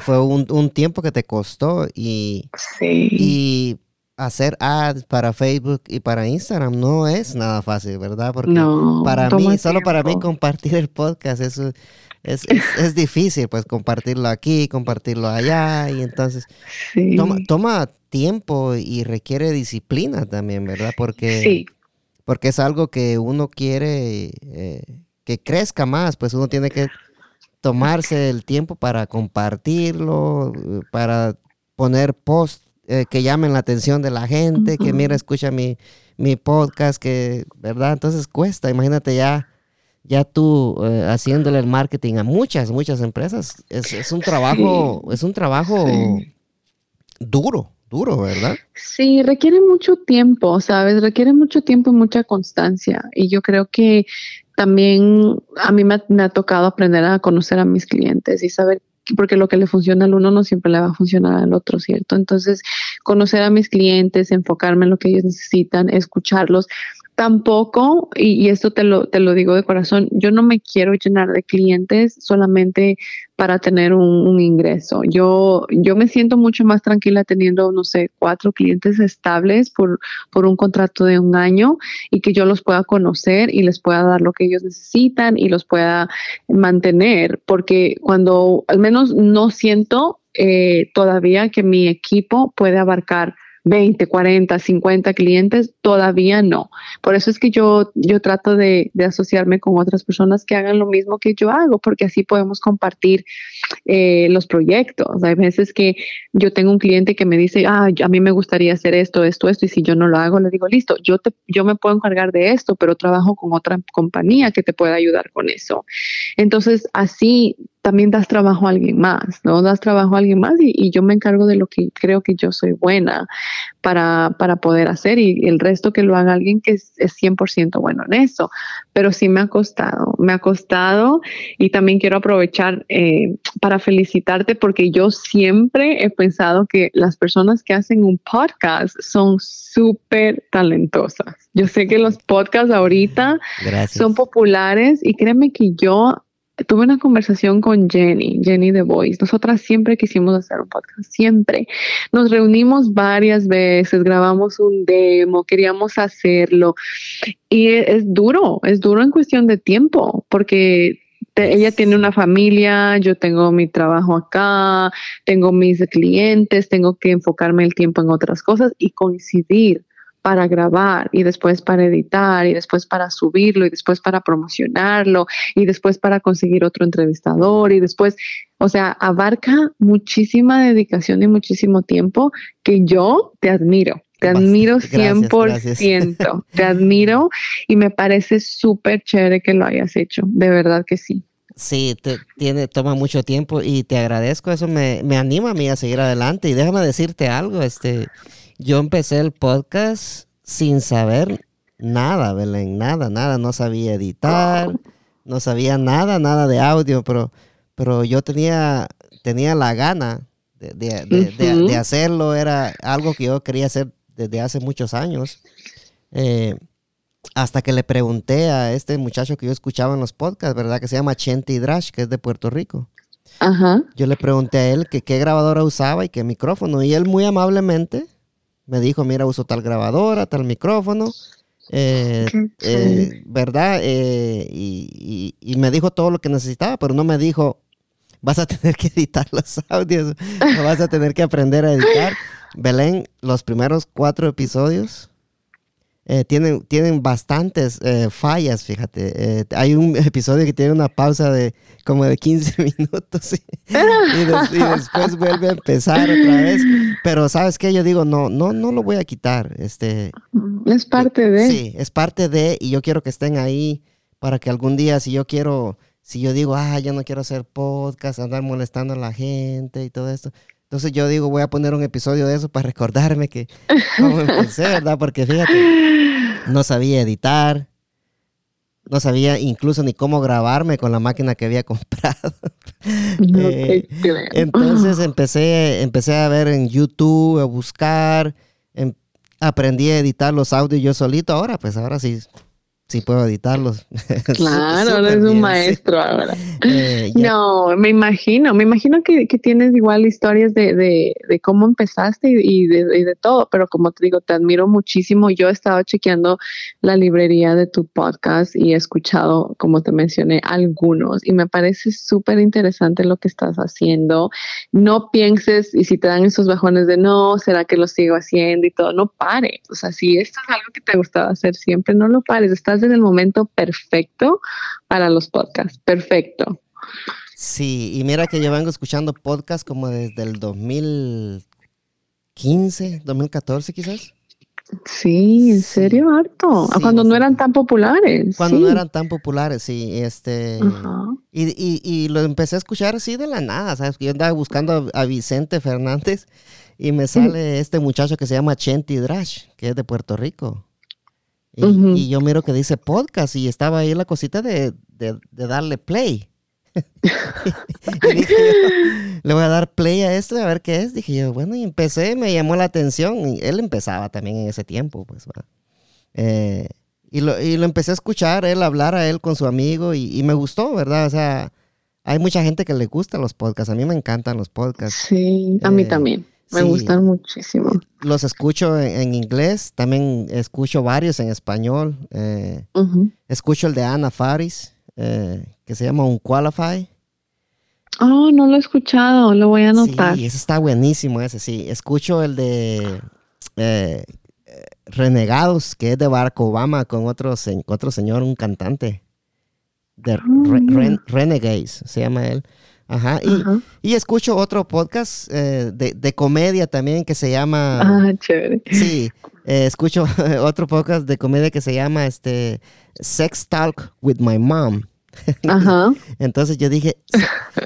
Fue un, un tiempo que te costó y, sí. y hacer ads para Facebook y para Instagram no es nada fácil, ¿verdad? Porque para mí, solo para mí compartir el podcast eso es, es, difícil, pues compartirlo aquí, compartirlo allá y entonces toma, tiempo y requiere disciplina también, ¿verdad? Porque, porque es algo que uno quiere eh, que crezca más, pues uno tiene que tomarse el tiempo para compartirlo, para poner post eh, que llamen la atención de la gente, que mira, escucha mi, mi podcast, que, ¿verdad? Entonces cuesta, imagínate ya, ya tú eh, haciéndole el marketing a muchas, muchas empresas, es, un trabajo, es un trabajo duro, duro, ¿verdad? Sí, requiere mucho tiempo, ¿sabes? Requiere mucho tiempo y mucha constancia. Y yo creo que también a mí me, me, ha tocado aprender a conocer a mis clientes y saber porque lo que le funciona al uno no siempre le va a funcionar al otro, ¿cierto? Entonces, conocer a mis clientes, enfocarme en lo que ellos necesitan, escucharlos, tampoco, y, esto te lo, te lo digo de corazón, yo no me quiero llenar de clientes solamente para tener un, ingreso. Yo, yo me siento mucho más tranquila teniendo, no sé, cuatro clientes estables por, por un contrato de un año y que yo los pueda conocer y les pueda dar lo que ellos necesitan y los pueda mantener, porque cuando al menos no siento eh, todavía que mi equipo puede abarcar 20, 40, 50 clientes, todavía no. Por eso es que yo, yo trato de, asociarme con otras personas que hagan lo mismo que yo hago, porque así podemos compartir eh, los proyectos. Hay veces que yo tengo un cliente que me dice, ah, a mí me gustaría hacer esto, esto, esto, y si yo no lo hago, le digo, listo, yo, te, yo me puedo encargar de esto, pero trabajo con otra compañía que te pueda ayudar con eso. Entonces, así también das trabajo a alguien más, ¿no? Das trabajo a alguien más y, yo me encargo de lo que creo que yo soy buena para, para poder hacer y el resto que lo haga alguien que es, 100% bueno en eso. Pero sí me ha costado, me ha costado y también quiero aprovechar eh, para felicitarte porque yo siempre he pensado que las personas que hacen un podcast son súper talentosas. Yo sé que los podcasts ahorita son populares y créeme que yo tuve una conversación con Jenny, Jenny The Voice. Nosotras siempre quisimos hacer un podcast, siempre. Nos reunimos varias veces, grabamos un demo, queríamos hacerlo. Y es, duro, es duro en cuestión de tiempo, porque ella tiene una familia, yo tengo mi trabajo acá, tengo mis clientes, tengo que enfocarme el tiempo en otras cosas y coincidir para grabar y después para editar y después para subirlo y después para promocionarlo y después para conseguir otro entrevistador y después, o sea, abarca muchísima dedicación y muchísimo tiempo que yo te admiro. Te admiro 100%, te admiro y me parece súper chévere que lo hayas hecho, de verdad que sí. Sí, te, tiene, toma mucho tiempo y te agradezco, eso me, me anima a mí a seguir adelante y déjame decirte algo, este, yo empecé el podcast sin saber nada, Belén, nada, nada, no sabía editar, no sabía nada, nada de audio, pero, pero yo tenía, tenía la gana de, hacerlo, era algo que yo quería hacer desde hace muchos años. Eh, hasta que le pregunté a este muchacho que yo escuchaba en los podcasts, ¿verdad? Que se llama Chente Drash, que es de Puerto Rico. Ajá. Yo le pregunté a él que qué grabadora usaba y qué micrófono. Y él muy amablemente me dijo, mira, uso tal grabadora, tal micrófono, eh, eh, ¿verdad? Eh, y, me dijo todo lo que necesitaba, pero no me dijo, vas a tener que editar los audios, vas a tener que aprender a editar. Belén, los primeros cuatro episodios eh, tienen, tienen bastantes eh, fallas, fíjate. Eh, hay un episodio que tiene una pausa de como de 15 minutos y, después vuelve a empezar otra vez. Pero sabes qué, yo digo, no, no, no lo voy a quitar. Este, es parte de. Sí, es parte de y yo quiero que estén ahí para que algún día, si yo quiero, si yo digo, ah, yo no quiero hacer podcast, andar molestando a la gente y todo esto, entonces yo digo, voy a poner un episodio de eso para recordarme que cómo empecé, ¿verdad? Porque fíjate, no sabía editar, no sabía incluso ni cómo grabarme con la máquina que había comprado. Eh, entonces empecé, empecé a ver en YouTube, a buscar, em, aprendí a editar los audios yo solito. Ahora, pues ahora sí sí puedo editarlos. Claro, eres un maestro ahora. Eh, no, me imagino, me imagino que, tienes igual historias de, cómo empezaste y, de, todo, pero como te digo, te admiro muchísimo. Yo he estado chequeando la librería de tu podcast y he escuchado, como te mencioné, algunos y me parece súper interesante lo que estás haciendo. No pienses y si te dan esos bajones de no, ¿será que lo sigo haciendo y todo? No pares. O sea, si esto es algo que te gustaba hacer siempre, no lo pares. Estás en el momento perfecto para los podcasts. Perfecto. Sí, y mira que yo vengo escuchando podcasts como desde el 2015, 2014 quizás. Sí, en serio, harto. cuando no eran tan populares. Cuando no eran tan populares, sí. Este, y, lo empecé a escuchar así de la nada, ¿sabes? Yo andaba buscando a, Vicente Fernández y me sale este muchacho que se llama Chenti Drash, que es de Puerto Rico. Y, yo miro que dice podcast y estaba ahí la cosita de, darle play. y dije le voy a dar play a esto a ver qué es. Dije yo, bueno, y empecé, me llamó la atención. Y él empezaba también en ese tiempo, pues. Eh, y, lo, y lo empecé a escuchar, él hablar a él con su amigo y, me gustó, ¿verdad? O sea, hay mucha gente que le gusta los podcasts. A mí me encantan los podcasts. Sí, a mí eh, también. Me gustan muchísimo. Los escucho en, inglés, también escucho varios en español. Eh, escucho el de Ana Faris, eh, que se llama Unqualify. Oh, no lo he escuchado, lo voy a anotar. Sí, ese está buenísimo ese, sí. Escucho el de eh, Renegados, que es de Barack Obama, con otro, otro señor, un cantante. De oh, Renegades, se llama él. Ajá. Y, escucho otro podcast eh, de, comedia también que se llama. Ah, chévere. Sí, eh, escucho otro podcast de comedia que se llama este Sex Talk with My Mom. Ajá. Entonces yo dije,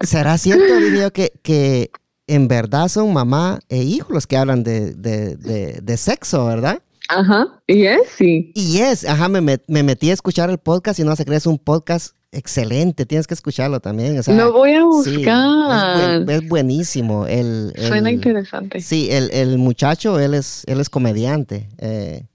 ¿será cierto, diría que, que en verdad son mamá e hijo los que hablan de, de, sexo, verdad? Ajá, y es, sí. Y es, ajá, me, me, metí a escuchar el podcast y no se cree, es un podcast excelente, tienes que escucharlo también. Lo voy a buscar. es, buenísimo. El, Suena interesante. Sí, el, muchacho, él es, él es comediante. Eh,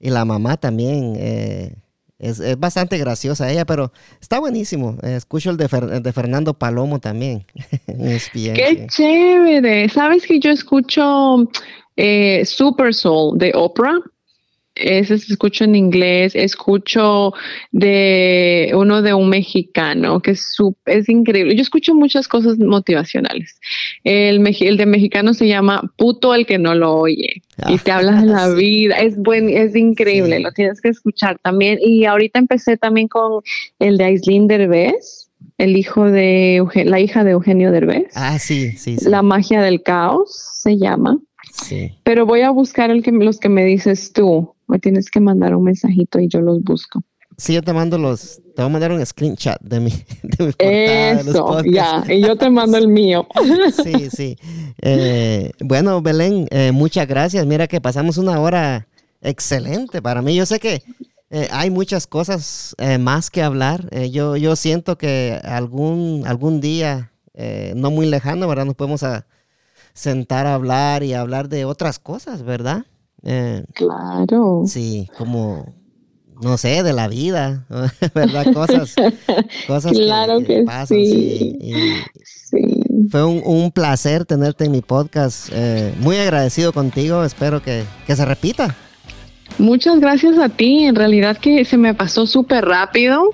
y la mamá también. Eh, es, bastante graciosa ella, pero está buenísimo. escucho el de, de, Fernando Palomo también. Qué chévere. ¿Sabes que yo escucho eh, Super Soul de Oprah? Ese escucho en inglés, escucho de uno de un mexicano que es, es increíble. Yo escucho muchas cosas motivacionales. El, el de mexicano se llama Puto el que no lo oye y te habla de la vida. Es buen, es increíble, lo tienes que escuchar también. Y ahorita empecé también con el de Aislinn Derbez, el hijo de la hija de Eugenio Derbez. Ah, sí, sí, sí. La magia del caos se llama. Sí. Pero voy a buscar el que, los que me dices tú. Me tienes que mandar un mensajito y yo los busco. Sí, yo te mando los, te voy a mandar un screenshot de mi, de Eso, ya, y yo te mando el mío. Sí, sí. Eh, bueno, Belén, eh, muchas gracias. Mira que pasamos una hora excelente para mí. Yo sé que eh, hay muchas cosas más que hablar. yo, yo siento que algún, algún día, no muy lejano, ¿verdad? Nos podemos a sentar a hablar y hablar de otras cosas, ¿verdad? Claro. Sí, como no sé, de la vida, ¿verdad? Cosas, cosas claro que, pasan. Sí. Fue un, placer tenerte en mi podcast. Eh, muy agradecido contigo. Espero que, que se repita. Muchas gracias a ti. En realidad que se me pasó súper rápido.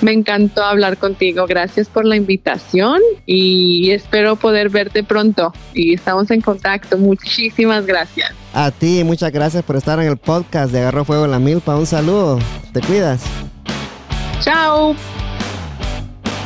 Me encantó hablar contigo. Gracias por la invitación y espero poder verte pronto. Y estamos en contacto. Muchísimas gracias. A ti, muchas gracias por estar en el podcast de Agarró Fuego en la Milpa. Un saludo. Te cuidas. Chao.